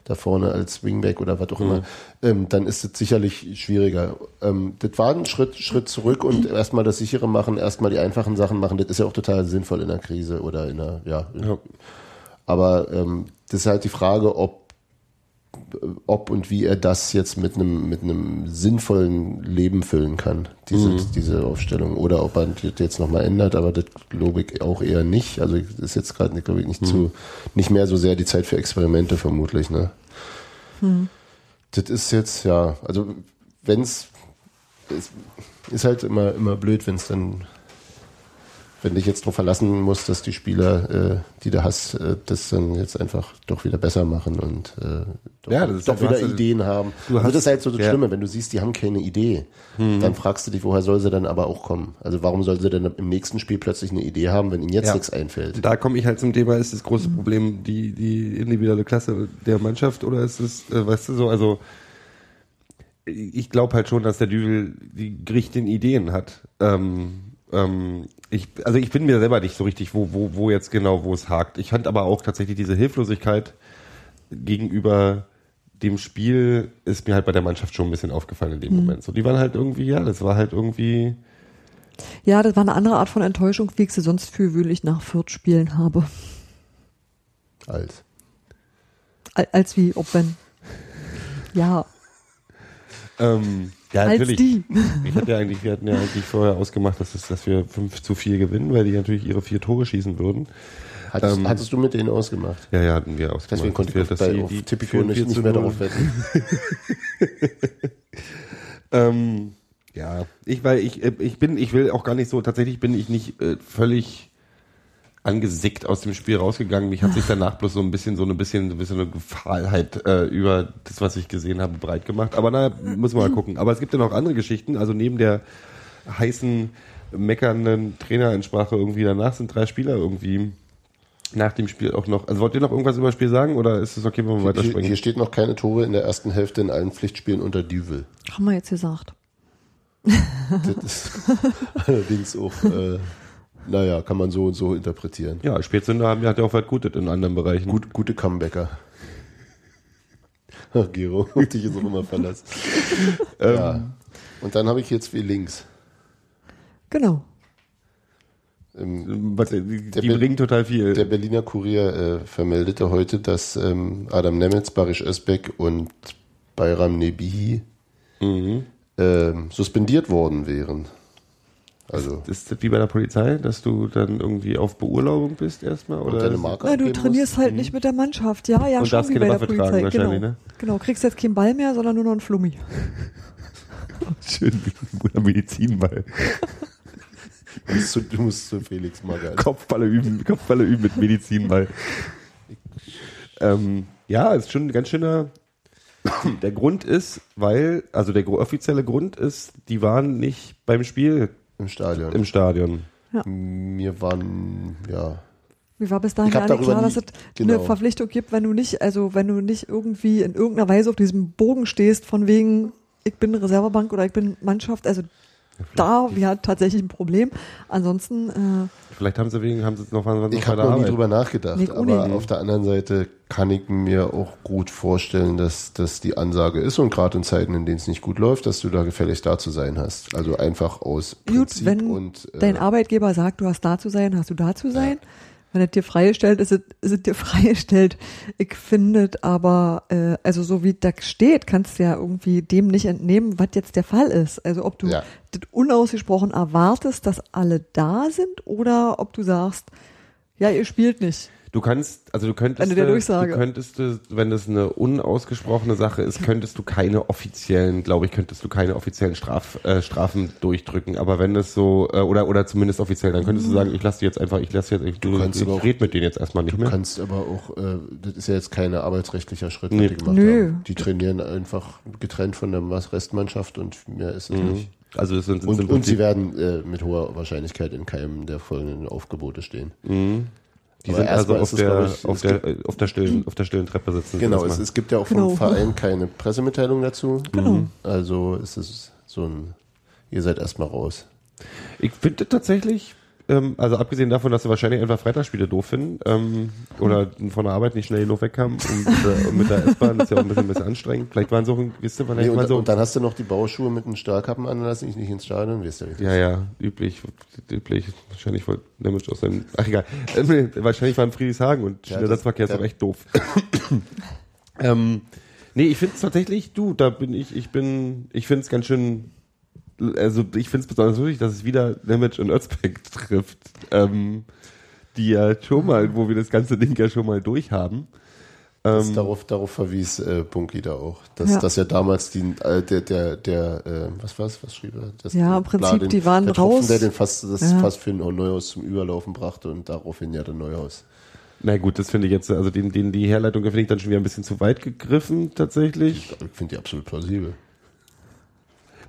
da vorne als Wingback oder was auch immer, ähm, dann ist es sicherlich schwieriger. Ähm, das war ein Schritt, Schritt zurück und erstmal das sichere machen, erstmal die einfachen Sachen machen, das ist ja auch total sinnvoll in der Krise oder in einer, ja, Ja. aber ähm, das ist halt die Frage, ob, ob und wie er das jetzt mit einem mit einem sinnvollen Leben füllen kann, diese, Mhm. diese Aufstellung. Oder ob er das jetzt nochmal ändert, aber das glaube ich auch eher nicht. Also ist jetzt gerade, glaube ich, nicht Mhm. zu, nicht mehr so sehr die Zeit für Experimente vermutlich, ne? Das ist jetzt, ja, also wenn's es ist halt immer, immer blöd, wenn es dann wenn dich jetzt darauf verlassen musst, dass die Spieler, äh, die du hast, äh, das dann jetzt einfach doch wieder besser machen und äh, doch, Ja, doch du wieder ja- Ideen haben. du also hast- das ist halt so das ja. Schlimme, wenn du siehst, die haben keine Idee, dann fragst du dich, woher soll sie dann aber auch kommen? Also warum soll sie denn im nächsten Spiel plötzlich eine Idee haben, wenn ihnen jetzt Ja. nichts einfällt? Da komme ich halt zum Thema, ist das große Problem die, die individuelle Klasse der Mannschaft oder ist es, äh, weißt du so, also ich glaube halt schon, dass der Düvel die richtigen Ideen hat. Ähm, ähm, ich, also ich bin mir selber nicht so richtig, wo, wo, wo jetzt genau, wo es hakt. Ich fand aber auch tatsächlich diese Hilflosigkeit gegenüber dem Spiel ist mir halt bei der Mannschaft schon ein bisschen aufgefallen in dem Moment. So, die waren halt irgendwie, ja, das war halt irgendwie, ja, das war eine andere Art von Enttäuschung, wie ich sie sonst für gewöhnlich nach Fürth spielen habe. Als. Al- Als wie, ob wenn. Ja, Ähm, ja, als natürlich. die. Ich hatte ja eigentlich, wir hatten ja eigentlich vorher ausgemacht, dass, es, dass wir 5 zu 4 gewinnen, weil die natürlich ihre vier Tore schießen würden. Hattest, Ähm, hattest du mit denen ausgemacht? Ja, ja, hatten wir ausgemacht. Deswegen konnte ich wir- bei, auf Tipico nicht, 4 nicht zu mehr 0. darauf wetten. Ähm, ja, ich, weil ich, äh, ich bin, ich will auch gar nicht so, tatsächlich bin ich nicht äh, völlig angesickt aus dem Spiel rausgegangen. Mich hat sich danach bloß so ein bisschen, so ein bisschen, so ein bisschen eine Gefahlheit äh, über das, was ich gesehen habe, breit gemacht. Aber na, muss man mal gucken. Aber es gibt ja noch andere Geschichten. Also neben der heißen, meckernden Traineransprache irgendwie danach sind drei Spieler irgendwie nach dem Spiel auch noch. Also wollt ihr noch irgendwas über das Spiel sagen oder ist es okay, wenn wir Hier, weiterspringen? hier steht noch keine Tore in der ersten Hälfte in allen Pflichtspielen unter Düvel. Haben wir jetzt gesagt. Das ist allerdings auch, äh, naja, kann man so und so interpretieren. ja, Spätzünder haben ja hat ja auch was Gutes in anderen Bereichen. Gut, gute Comebacker. Ach, Gero, auf dich ist auch immer Verlass. ja. Und dann habe ich jetzt vier Links. Genau. Ähm, Was, die die Ber- bringen total viel. Der Berliner Kurier äh, vermeldete heute, dass ähm, Adam Nemetz, Barisch Özbek und Bayram Nebihi Mhm. ähm, suspendiert worden wären. Also ist das wie bei der Polizei, dass du dann irgendwie auf Beurlaubung bist erstmal? Oder deine Marke Na, du trainierst halt nicht mit der Mannschaft. Ja, ja, Und schon wie keine bei der Polizei. wahrscheinlich, genau. ne? genau, kriegst jetzt keinen Ball mehr, sondern nur noch einen Flummi. Schön wie ein guter Medizinball. musst. Du musst zu, du musst zu Felix Magath. Kopfballe üben, Kopfballe üben mit Medizinball. ähm, ja, ist schon ein ganz schöner. Der Grund ist, weil, also der offizielle Grund ist, die waren nicht beim Spiel Im Stadion. im Stadion. Mir waren, ja, Mir war bis dahin gar nicht klar, dass nie- es genau. eine Verpflichtung gibt, wenn du nicht, also wenn du nicht irgendwie in irgendeiner Weise auf diesem Bogen stehst, von wegen, ich bin Reservebank oder ich bin Mannschaft, also da wäre tatsächlich ein Problem. Ansonsten, äh, Vielleicht haben sie wegen, haben sie noch was Ich habe noch nie drüber nachgedacht, Nee, aber auf der anderen Seite kann ich mir auch gut vorstellen, dass das die Ansage ist und gerade in Zeiten, in denen es nicht gut läuft, dass du da gefälligst da zu sein hast. Also einfach aus gut, Prinzip wenn und äh, dein Arbeitgeber sagt, du hast da zu sein, hast du da zu sein. Wenn es dir freigestellt ist, es, ist es dir freigestellt. Ich finde aber, äh, also so wie das steht, kannst du ja irgendwie dem nicht entnehmen, was jetzt der Fall ist. Also ob du Ja. das unausgesprochen erwartest, dass alle da sind oder ob du sagst, ja, ihr spielt nicht. Du kannst, also du könntest, Ende der Durchsage. du könntest, wenn das eine unausgesprochene Sache ist, könntest du keine offiziellen, glaube ich, könntest du keine offiziellen Straf, äh, Strafen durchdrücken. Aber wenn das so, äh, oder oder zumindest offiziell, dann könntest du sagen, ich lasse die jetzt einfach, ich lasse jetzt, ich, du, kannst ich aber auch- red mit denen jetzt erstmal nicht Du mehr. kannst aber auch, äh, das ist ja jetzt kein arbeitsrechtlicher Schritt, Nee. was die gemacht Nö. haben. Die trainieren einfach getrennt von der Restmannschaft und mehr ist es Mhm. nicht. Also es sind, sind Und, und sie werden äh, mit hoher Wahrscheinlichkeit in keinem der folgenden Aufgebote stehen. Die aber sind also erstmal auf es, der, ich, auf es der, äh, auf der stillen, auf der stillen Treppe sitzen. Genau, es, es gibt ja auch vom Genau. Verein keine Pressemitteilung dazu. Genau. Also es ist so ein, ihr seid erstmal raus. Ich finde tatsächlich, ähm, also abgesehen davon, dass sie wahrscheinlich einfach Freitagsspiele doof finden ähm, oder von der Arbeit nicht schnell genug wegkamen und, mit der- und mit der S-Bahn ist ja auch ein bisschen, ein bisschen anstrengend. Vielleicht waren so, wisst ihr, Nee, vielleicht und, mal so. und dann hast du noch die Bauschuhe mit den Stahlkappen an, lass dich nicht ins Stadion, du. wie das ja, ja, üblich, üblich. Wahrscheinlich wollte Nemec aus seinem, ach egal. Äh, nee, wahrscheinlich war in Friedrichshagen und Ja, Schnellersatzverkehr ist auch echt doof. ähm, nee, ich finde es tatsächlich, du, da bin ich, ich bin, ich finde es ganz schön, also ich finde es besonders wichtig, dass es wieder Nemec und Özbeck trifft, ähm, die ja schon mal, wo wir das ganze Ding ja schon mal durchhaben. Das Ähm, darauf, darauf verwies äh, Bunky da auch. Dass, Ja. dass ja damals die, äh, der, der, der, äh, was war's, was schrieb er? Das, Ja, im Prinzip, den, die waren der Tropfen, raus. der den fast, das Ja. fast für ein Neuhaus zum Überlaufen brachte und daraufhin ja der Neuhaus. Na gut, das finde ich jetzt, also den, den, die Herleitung finde ich dann schon wieder ein bisschen zu weit gegriffen, tatsächlich. Ich finde die absolut plausibel.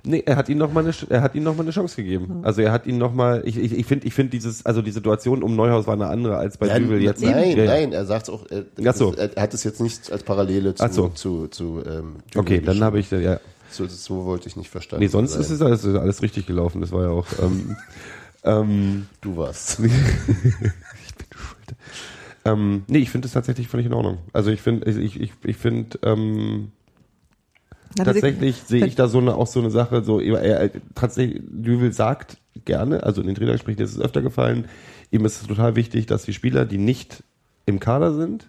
Nee, er hat ihm noch mal eine, er hat ihm noch mal eine Chance gegeben. Also er hat ihn noch mal, ich, ich, ich finde, ich finde dieses, also die Situation um Neuhaus war eine andere als bei Ja, Dübel jetzt. Nein, Ja, ja. nein, er sagt auch, er, Ach so. er, er hat es jetzt nicht als Parallele zu, so. zu, zu ähm, Dübel Okay, dann habe ich, ja. So, so wollte ich nicht verstanden. Nee, sonst sein. ist es alles, alles richtig gelaufen. Das war ja auch, ähm, ähm, Du warst. ähm, nee, ich finde es tatsächlich völlig in Ordnung. Also ich finde, ich, ich, ich finde, ähm, tatsächlich sehe ich da so eine auch so eine Sache so er, er tatsächlich Düvel sagt gerne also in den Trainergesprächen ist es öfter gefallen ihm ist es total wichtig dass die Spieler die nicht im Kader sind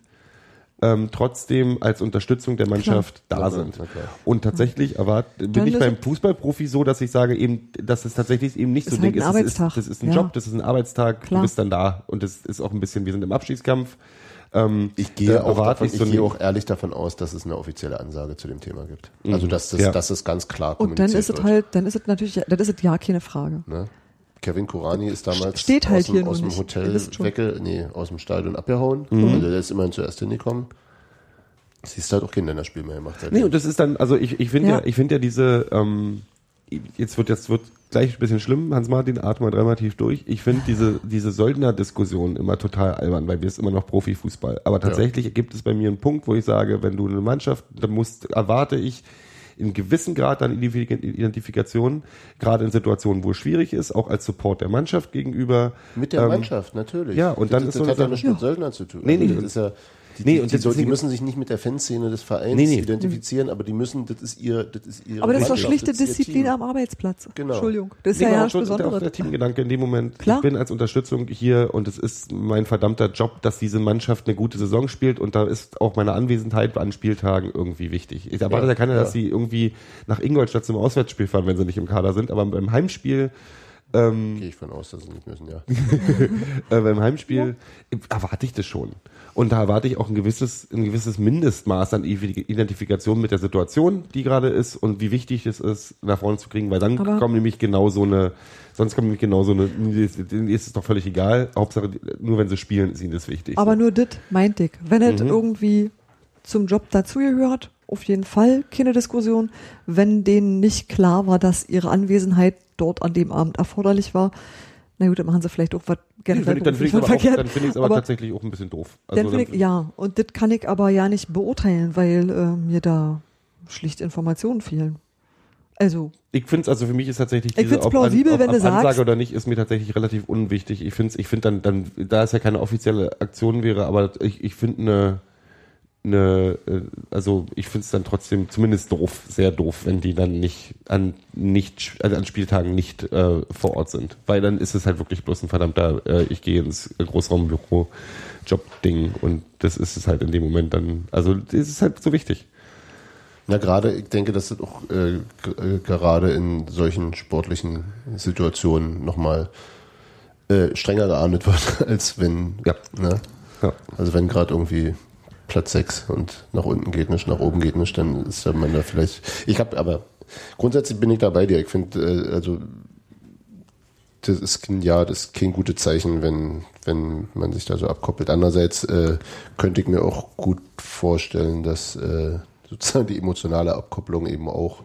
ähm, trotzdem als Unterstützung der Mannschaft da klar, sind. na klar. Und tatsächlich erwart, bin Dann ich beim Fußballprofi so, dass ich sage eben, dass es tatsächlich eben nicht Ist so halt Ding ein ist. Es ist. Arbeitstag. Das ist ein Ja. Job, das ist ein Arbeitstag, Klar. du bist dann da und das ist auch ein bisschen, wir sind im Abschießkampf. Ähm, Ich gehe, auch, davon, ich so gehe auch ehrlich davon aus, dass es eine offizielle Ansage zu dem Thema gibt. Also dass das, Ja. dass es ganz klar Und dann kommuniziert ist es halt, dann ist es natürlich, dann ist es ja keine Frage. Ne? Kevin Kurani ist damals Steht halt aus dem, aus dem. Hotel wegge, nee, aus dem Stadion abgehauen. Mhm. Also der ist immerhin zuerst hingekommen. Siehst halt auch kein Länderspiel mehr gemacht. Nee, und das ist dann, also ich, ich finde ja. Ja. ich finde ja diese, ähm, jetzt wird jetzt wird gleich ein bisschen schlimm, Hans-Martin, atme mal dreimal tief durch. Ich finde diese, diese Söldner-Diskussion immer total albern, weil wir ist immer noch Profifußball. Aber tatsächlich gibt es bei mir einen Punkt, wo ich sage, wenn du eine Mannschaft, dann musst, erwarte ich in gewissem Grad an Identifik- Identifikation, gerade in Situationen, wo es schwierig ist, auch als Support der Mannschaft gegenüber. Mit der ähm, Mannschaft, natürlich. ja, und dann das, ist das so hat ja nichts mit Söldner zu tun. Nee, nee. das ist ja, die, Nee, die, und die, die ein- müssen sich nicht mit der Fanszene des Vereins Nee, nee. identifizieren, aber die müssen, das ist ihr, das ist ihre Aber das ist doch schlichte ihr Disziplin am Arbeitsplatz. Genau. Entschuldigung. Das ist Nee, ja ja aber nichts schon auch der Besonderes. Teamgedanke in dem Moment. Klar. Ich bin als Unterstützung hier und es ist mein verdammter Job, dass diese Mannschaft eine gute Saison spielt und da ist auch meine Anwesenheit an Spieltagen irgendwie wichtig. Ich erwarte Ja, ja keiner, ja. dass sie irgendwie nach Ingolstadt zum Auswärtsspiel fahren, wenn sie nicht im Kader sind, aber beim Heimspiel ähm, Gehe ich von aus, dass sie nicht müssen, ja. äh, beim Heimspiel erwarte ich das schon. Und da erwarte ich auch ein gewisses, ein gewisses Mindestmaß an Identifikation mit der Situation, die gerade ist und wie wichtig es ist, nach vorne zu kriegen, weil dann Aber- kommen nämlich genau so eine, sonst kommt nämlich genau so eine, denen ist es doch völlig egal, Hauptsache, nur wenn sie spielen, ist ihnen das wichtig. Aber nur das meint ich. Wenn es Mhm. irgendwie zum Job dazugehört, auf jeden Fall keine Diskussion. Wenn denen nicht klar war, dass ihre Anwesenheit dort an dem Abend erforderlich war, na gut, dann machen sie vielleicht auch was generell find ich- dann finde ich beruflich aber, auch, dann ich es aber, aber tatsächlich auch ein bisschen doof. Also dann finde ich, ja, und das kann ich aber ja nicht beurteilen, weil äh, mir da schlicht Informationen fehlen. Also, Ich finde es, also für mich ist tatsächlich Ich diese find's plausibel, ob, wenn du Ansage sagst- oder nicht, ist mir tatsächlich relativ unwichtig. Ich finde ich finde dann, dann, da es ja keine offizielle Aktion wäre, aber ich, ich finde eine, eine, äh, also ich finde es dann trotzdem zumindest doof, sehr doof, wenn die dann nicht an nicht also an Spieltagen nicht äh, vor Ort sind, weil dann ist es halt wirklich bloß ein verdammter, äh, ich gehe ins Großraumbüro Job-Ding und das ist es halt in dem Moment dann, also das ist halt so wichtig. Na, gerade, ich denke, dass das auch äh, äh, gerade in solchen sportlichen Situationen nochmal äh, strenger geahndet wird, als wenn, Ja. ne? Ja. Also wenn gerade irgendwie Platz 6 und nach unten geht nicht, nach oben geht nicht, dann ist man da vielleicht. Ich habe aber grundsätzlich bin ich da bei dir. Ich finde, äh, also das ist kein- ja, das ist kein gutes Zeichen, wenn wenn man sich da so abkoppelt. Andererseits äh, könnte ich mir auch gut vorstellen, dass äh, sozusagen die emotionale Abkopplung eben auch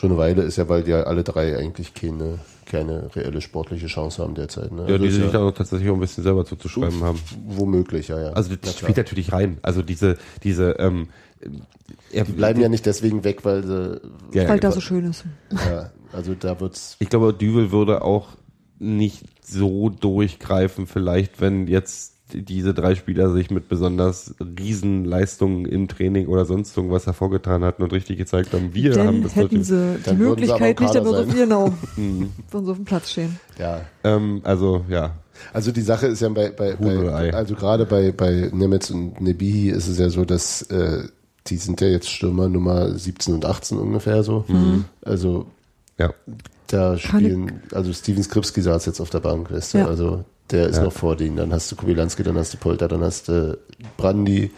schon eine Weile ist ja, weil die ja alle drei eigentlich keine keine reelle sportliche Chance haben derzeit. Ne? Ja, Also die sich da auch tatsächlich auch ein bisschen selber zuzuschreiben haben. Womöglich, ja, ja. Also das spielt natürlich rein. Also diese, diese, ähm, er, Die bleiben ja nicht deswegen weg, weil sie. Ja, weil ja, da so schön ist. Ja, also da wird's. Ich glaube, Düvel würde auch nicht so durchgreifen, vielleicht, wenn jetzt diese drei Spieler sich mit besonders Riesenleistungen im Training oder sonst irgendwas hervorgetan hatten und richtig gezeigt haben, wir haben Dann das hätten sie die sie aber Möglichkeit im nicht, sie sein. genau, Mhm. würden sie auf dem Platz stehen. Ja. Ähm, also ja, Also die Sache ist ja bei, bei, bei Ei. also gerade bei, bei Nemetz und Nebihi ist es ja so, dass äh, die sind ja jetzt Stürmer Nummer 17 und 18 ungefähr so. Also ja. da spielen, also Steven Skripski saß jetzt auf der Bank, weißt du, Ja. also der ist Ja. noch vor denen. Dann hast du Kubilanski, dann hast du Polter, dann hast du Brandi,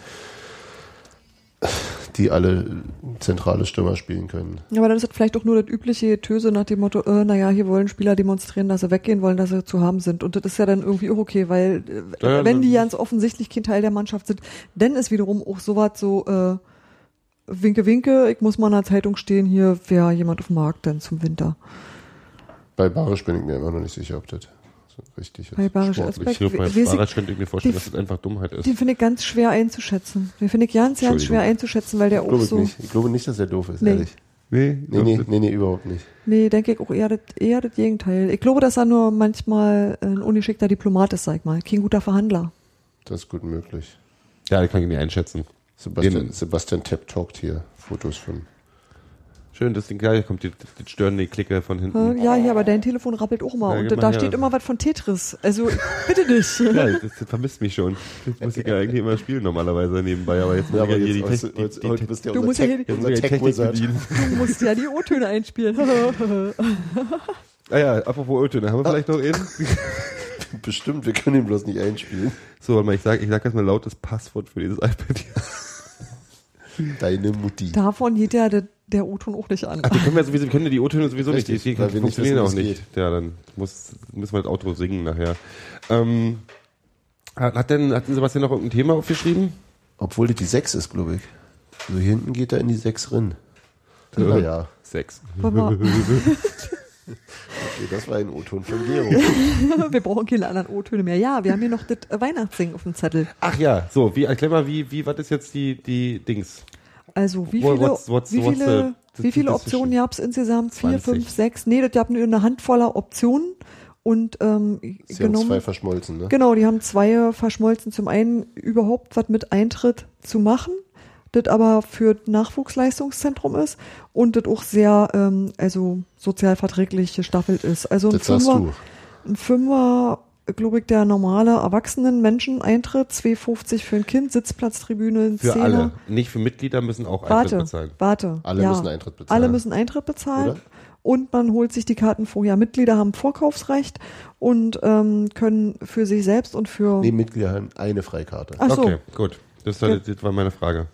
die alle zentrale Stürmer spielen können. Ja, aber dann ist es vielleicht auch nur das übliche Töse nach dem Motto, äh, naja, hier wollen Spieler demonstrieren, dass sie weggehen wollen, dass sie zu haben sind. Und das ist ja dann irgendwie auch okay, weil äh, wenn die das- ganz offensichtlich kein Teil der Mannschaft sind, dann ist wiederum auch sowas so, äh, winke, winke, ich muss mal in der Zeitung stehen, hier wäre jemand auf dem Markt dann zum Winter. Bei Barisch bin ich mir immer noch nicht sicher, ob das so richtig. Bei Barisch. Aspekt- Ich glaube, bei Barasch könnte ich mir vorstellen, die- dass das einfach Dummheit ist. Den finde ich ganz schwer einzuschätzen. Den finde ich ganz, ganz schwer einzuschätzen, weil der Ich auch glaube, so, nicht. ich glaube nicht, dass er doof ist, Nee. ehrlich. Nee, Nee, nee, nee, nee, überhaupt nicht. nee, denke ich auch eher das, eher das Gegenteil. Ich glaube, dass er nur manchmal ein ungeschickter Diplomat ist, sag ich mal. Kein guter Verhandler. Das ist gut möglich. Ja, das kann ich nicht einschätzen. Sebastian, Den- Sebastian Tepp talkt hier Fotos von. Schön, das Ding, ja, hier kommt die, die störende Klicke von hinten. Ja, hier, aber dein Telefon rappelt auch mal. Ja, und gib da her. steht immer was von Tetris. Also, bitte nicht. Ja, das, das vermisst mich schon. Das muss ich ja eigentlich immer spielen normalerweise nebenbei, aber jetzt muss Ja, ich aber ja hier jetzt, die, heute, Technik- heute, die, heute bist du ja Du unser musst ja hier die- Tech. Du musst ja die O-Töne einspielen. Ah ja, apropos Ötöne, haben wir vielleicht noch einen? Bestimmt, wir können ihn bloß nicht einspielen. So, warte mal, ich sag, ich sag jetzt mal laut das Passwort für dieses iPad hier. Deine Mutti. Davon geht ja der, der O-Ton auch nicht an. Ach, die können wir sowieso, wir können die O-Töne sowieso Richtig, nicht, die, die funktionieren auch nicht. Geht. Ja, dann muss, müssen wir das Auto singen nachher. Ähm, hat denn, hat denn Sebastian noch irgendein Thema aufgeschrieben? Obwohl das die 6 ist, glaube ich. So also hinten geht er in die 6 rein. Äh, ja. 6. okay, das war ein O-Ton von Gero. wir brauchen keine anderen O-Töne mehr. Ja, wir haben hier noch das Weihnachtssingen auf dem Zettel. Ach ja, so, wie, erklär mal, wie, wie, was ist jetzt die, die Dings? Also, wie viele, what's- what's- wie viele, the- wie viele Optionen gab es insgesamt? Vier, 20. fünf, sechs? Nee, das gab nur eine Handvoller Optionen. Und ähm, Sie haben genommen, zwei verschmolzen, ne? Genau, die haben zwei verschmolzen. Zum einen überhaupt was mit Eintritt zu machen, das aber für Nachwuchsleistungszentrum ist und das auch sehr ähm, also sozial verträglich gestaffelt ist. Also ein Das Fünfer, ein Fünfer, glaube ich, der normale erwachsenen Menschen Eintritt, 2,50 für ein Kind, Sitzplatztribüne, Für Zehner. alle. Nicht für Mitglieder müssen auch Eintritt Warte, bezahlen. warte. Alle ja. müssen Eintritt bezahlen. Alle müssen Eintritt bezahlen. Oder? Und man holt sich die Karten vorher. Mitglieder haben Vorkaufsrecht und ähm, können für sich selbst und für. Nee, Mitglieder haben eine Freikarte. Ach so, Okay, gut. Das, war, das war meine Frage.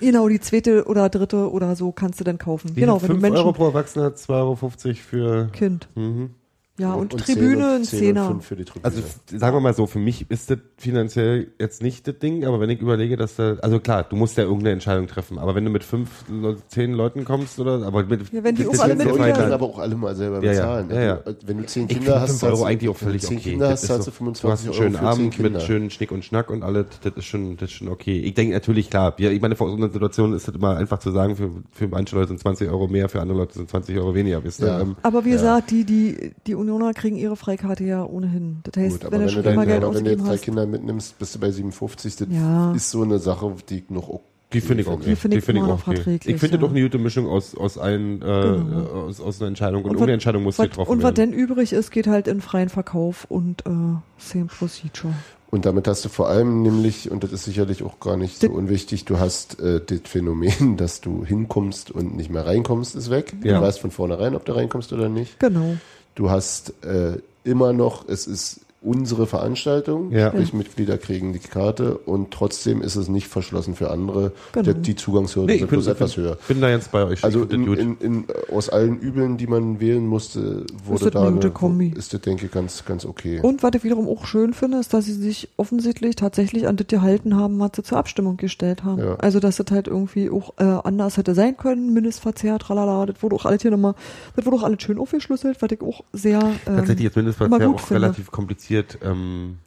Genau, die zweite oder dritte oder so kannst du dann kaufen. Wie genau, viel? wenn du 5 Menschen. Euro pro Erwachsener, 2,50 Euro für. Kind. Mhm. Ja, und, zehn Tribüne Zehner. Und fünf für die Tribüne. Also sagen wir mal so, für mich ist das finanziell jetzt nicht das Ding, aber wenn ich überlege, dass da, also klar, du musst ja irgendeine Entscheidung treffen, aber wenn du mit fünf, zehn Leuten kommst oder, aber mit, Ja, wenn die das auch alle der Leute können aber auch alle mal selber Ja, bezahlen. ja, ja. Also, wenn du zehn Ich Kinder hast, 5 Euro du- eigentlich auch wenn du völlig zehn okay. Kinder Das hast, ist zahlst so- du du 25 hast einen Euro schönen Abend mit schönen Schnick und Schnack und alles, das ist schon, das ist schon okay. Ich denke natürlich, klar, ja, ich meine, vor so einer Situation ist es immer einfach zu sagen, für, für manche Leute sind 20 Euro mehr, für andere Leute sind 20 Euro weniger, wisst ihr? Ja. Ähm, Aber wie Ja. gesagt, die, die, die Unioner kriegen ihre Freikarte ja ohnehin. Das heißt, Gut, aber wenn wenn, du immer Geld aber wenn du jetzt drei hast. Kinder mitnimmst, bist du bei 57. Das Ja. ist so eine Sache, die ich noch okay Die finde ich okay. Die finde ich auch okay. Ich finde ja. doch eine gute Mischung aus, aus allen, äh, Genau. aus, aus einer Entscheidung. Und, Und irgendeine Entscheidung muss Was, getroffen und was werden. denn übrig ist, geht halt in freien Verkauf und äh, same procedure. Und damit hast du vor allem nämlich, und das ist sicherlich auch gar nicht so unwichtig, du hast äh, das Phänomen, dass du hinkommst und nicht mehr reinkommst, ist weg. Ja. Du weißt von vornherein, ob du reinkommst oder nicht. Genau. Du hast äh, immer noch, es ist unsere Veranstaltung, Ja. sprich Mitglieder kriegen die Karte und trotzdem ist es nicht verschlossen für andere. Genau. Die, die Zugangshürden Nee, ich sind bloß etwas bin, höher. bin da jetzt bei euch. Also Ich in, in, in, aus allen Übeln, die man wählen musste, wurde das da eine eine, ist das, denke ich, ganz, ganz okay. Und was ich wiederum auch schön finde, ist, dass sie sich offensichtlich tatsächlich an das gehalten haben, was sie zur Abstimmung gestellt haben. Ja. Also, dass das halt irgendwie auch äh, anders hätte sein können, Mindestverzehr, tralala, das wurde auch alles hier nochmal, das wurde auch alles schön aufgeschlüsselt, was ich auch sehr ähm, Tatsächlich Mindestverkehr gut auch finde. relativ kompliziert, ähm,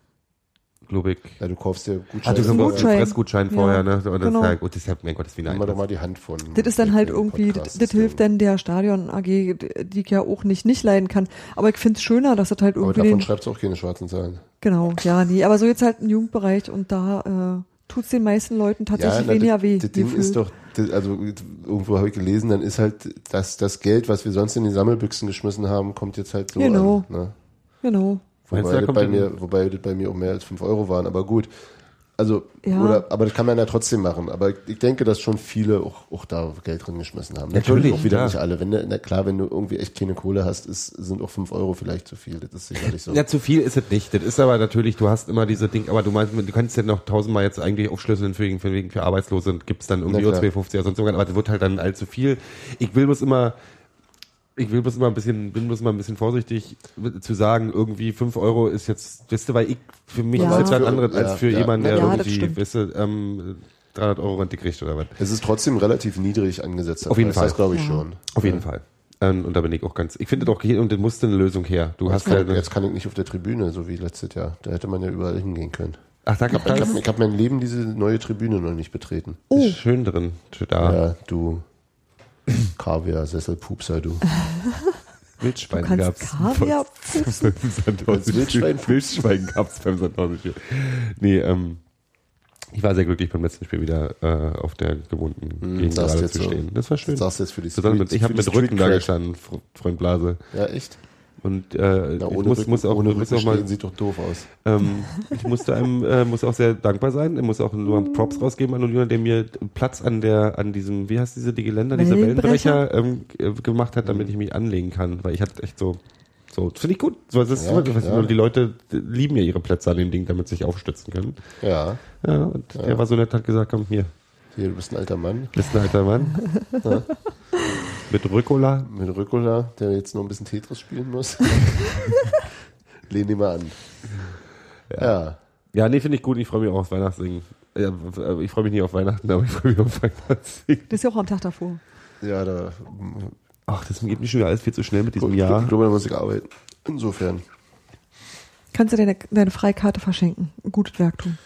glaube ich. ja, du kaufst dir Ah, Gutscheine. du ist ein so einen Gutschein. Fressgutschein Ja, vorher, ne? Und das genau. ist ja gut, das ist ja, mein Gott, das ist wie eine Nimm mal doch mal die Hand von. Das ist dann halt irgendwie, das, das hilft dann der Stadion AG, die ich ja auch nicht nicht leiden kann. Aber ich finde es schöner, dass das halt Aber irgendwie davon den, schreibst du auch keine schwarzen Zahlen. genau, ja, nee, aber so jetzt halt ein Jugendbereich und da äh, tut's den meisten Leuten tatsächlich na, weniger das, weh. Das Ding gefühlt. ist doch, das, also irgendwo habe ich gelesen, dann ist halt das, das Geld, was wir sonst in die Sammelbüchsen geschmissen haben, kommt jetzt halt so Genau. an. Ne? Genau. Meinst du, Wobei, da das bei mir, wobei das bei mir auch mehr als 5 Euro waren, aber gut. Also, Ja. oder, aber das kann man ja trotzdem machen. Aber ich denke, dass schon viele auch, auch da Geld drin geschmissen haben. Natürlich, auch wieder ja. nicht alle. Wenn du, na klar, wenn du irgendwie echt keine Kohle hast, ist, sind auch 5 Euro vielleicht zu viel. Das ist sicherlich so. Ja, zu viel ist es nicht. Das ist aber natürlich, du hast immer diese Ding, aber du meinst, du kannst ja noch tausendmal jetzt eigentlich aufschlüsseln für, für, für Arbeitslose und gibt's dann irgendwie Na klar. O250 oder sonst irgendwas, aber das wird halt dann allzu viel. Ich will bloß immer, ich will bloß immer ein bisschen, bin bloß immer ein bisschen vorsichtig zu sagen, irgendwie fünf Euro ist jetzt, wisst ihr, weil ich, für mich Ja. ist jetzt was anderes als ja, für ja. jemanden, der Ja, irgendwie, wisst ihr, ähm, 300 Euro Rente kriegt oder was. Es ist trotzdem relativ niedrig angesetzt. Auf jeden Fall. Das glaube ich Ja. schon. Auf jeden Fall. Ähm, und da bin ich auch ganz, ich finde doch, und da musste eine Lösung her. Du hast Jetzt ja, kann, jetzt kann ich nicht auf der Tribüne, so wie letztes Jahr. Da hätte man ja überall hingehen können. ach, da habe es ich hab mein Leben diese neue Tribüne noch nicht betreten. Oh, schön drin. Da. Ja, du Kaviar, Sesselpupser, du. Wildschwein Du gab's. Kaviar pupsen? Wildschwein Wildschwein gab's beim Sandhausen. Nee, ähm, Ich war sehr glücklich beim letzten Spiel wieder äh, auf der gewohnten Gegend sagst du gerade jetzt zu so. stehen. Das war schön. Das jetzt für die mit, ich habe mit Rücken da Street gestanden, Fr- Freund Blase. Ja, echt? Und äh, Na, ich muss, Rücken, muss auch, ohne muss auch mal, sieht doch doof aus. ähm, ich musste einem, äh, muss auch sehr dankbar sein. Ich muss auch nur Props rausgeben an Julian, der mir Platz an der, an diesem, wie heißt diese die Geländer, dieser Wellenbrecher? Ähm, gemacht hat, damit ich mich anlegen kann, weil ich hatte echt so, so, das finde ich gut. So, das ist, Ja, wirklich- ja. Die Leute lieben ja ihre Plätze an dem Ding, damit sie sich aufstützen können. Ja. Ja, und der war so nett, hat gesagt, komm hier, Hier, du bist ein alter Mann bist ein alter Mann. Mit Rückola. mit Rückola, der jetzt noch ein bisschen Tetris spielen muss. Lehn ihn mal an. Ja. Ja, nee, finde ich gut. Ich freue mich auch auf Weihnachtssingen. Ja, ich freue mich nicht auf Weihnachten, aber ich freue mich auf Weihnachtssingen. Das ist ja auch am Tag davor. Ja, da. Ach, das geht mir schon wieder alles viel zu schnell mit diesem Ich Jahr. glaube, da muss ich arbeiten. Insofern. Kannst du deine, deine Freikarte verschenken. Ein gutes Werk tun.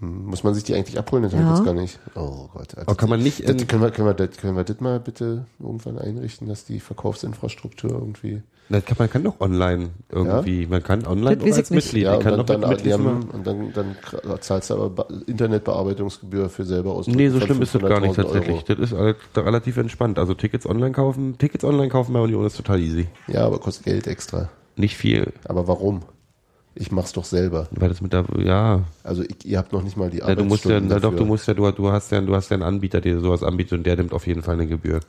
Muss man sich die eigentlich abholen? Das Ja. habe ich jetzt gar nicht. Oh Gott. Aber kann man nicht Das, können, wir, können, wir, das, können wir das mal bitte irgendwann einrichten, dass die Verkaufsinfrastruktur irgendwie. das kann, man kann doch online irgendwie, man kann online Das auch als. Mitglied, Ja, man und kann dann, doch dann, Mitglied haben, und dann, dann zahlst du aber Internetbearbeitungsgebühr für selber aus. Nee, so schlimm ist das gar nicht tatsächlich. Das ist halt relativ entspannt. Also Tickets online kaufen, Tickets online kaufen bei Union ist total easy. Ja, aber kostet Geld extra. Nicht viel, Aber warum? Ich mach's doch selber. weil das mit der, ja, Also ich, ihr habt noch nicht mal die ja du musst ja, na doch, du musst ja, du, du hast ja, du hast ja einen Anbieter, der dir sowas anbietet und der nimmt auf jeden Fall eine Gebühr.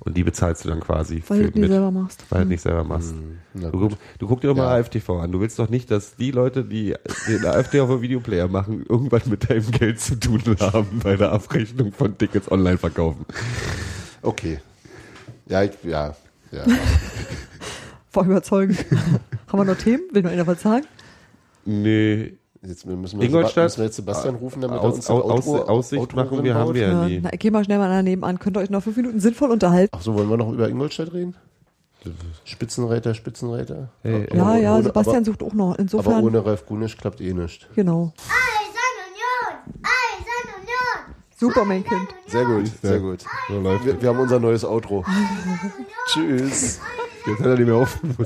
Und die bezahlst du dann quasi Weil du es nicht selber machst. weil du es nicht selber machst. Na Du, du guck dir doch mal Ja. AFTV an. Du willst doch nicht, dass die Leute, die den AfD auf dem Videoplayer machen, irgendwas mit deinem Geld zu tun haben bei der Abrechnung von Tickets online verkaufen. Okay. Ja, ich, ja, ja. War überzeugend. Haben wir noch Themen? Will noch einer was sagen? Nee. Jetzt müssen wir, Ingolstadt? müssen wir jetzt Sebastian rufen, damit er Aus, uns aus, Outro- Aussicht Outro machen wir, haben wir ja Ja, nie. na, ich geh mal schnell mal daneben an. Könnt ihr euch noch fünf Minuten sinnvoll unterhalten? Ach so, wollen wir noch über Ingolstadt reden? Spitzenreiter, Spitzenreiter. Hey, Aber Ja, ja, ohne- Sebastian aber, sucht auch noch. aber Insofern, ohne Ralf Gunisch klappt eh nichts. genau. Eisern Union! Eisern Union! Super, mein Kind. Sehr gut, sehr gut. So läuft Wir, wir haben unser neues Outro. Tschüss. Jetzt hat er nicht mehr offen.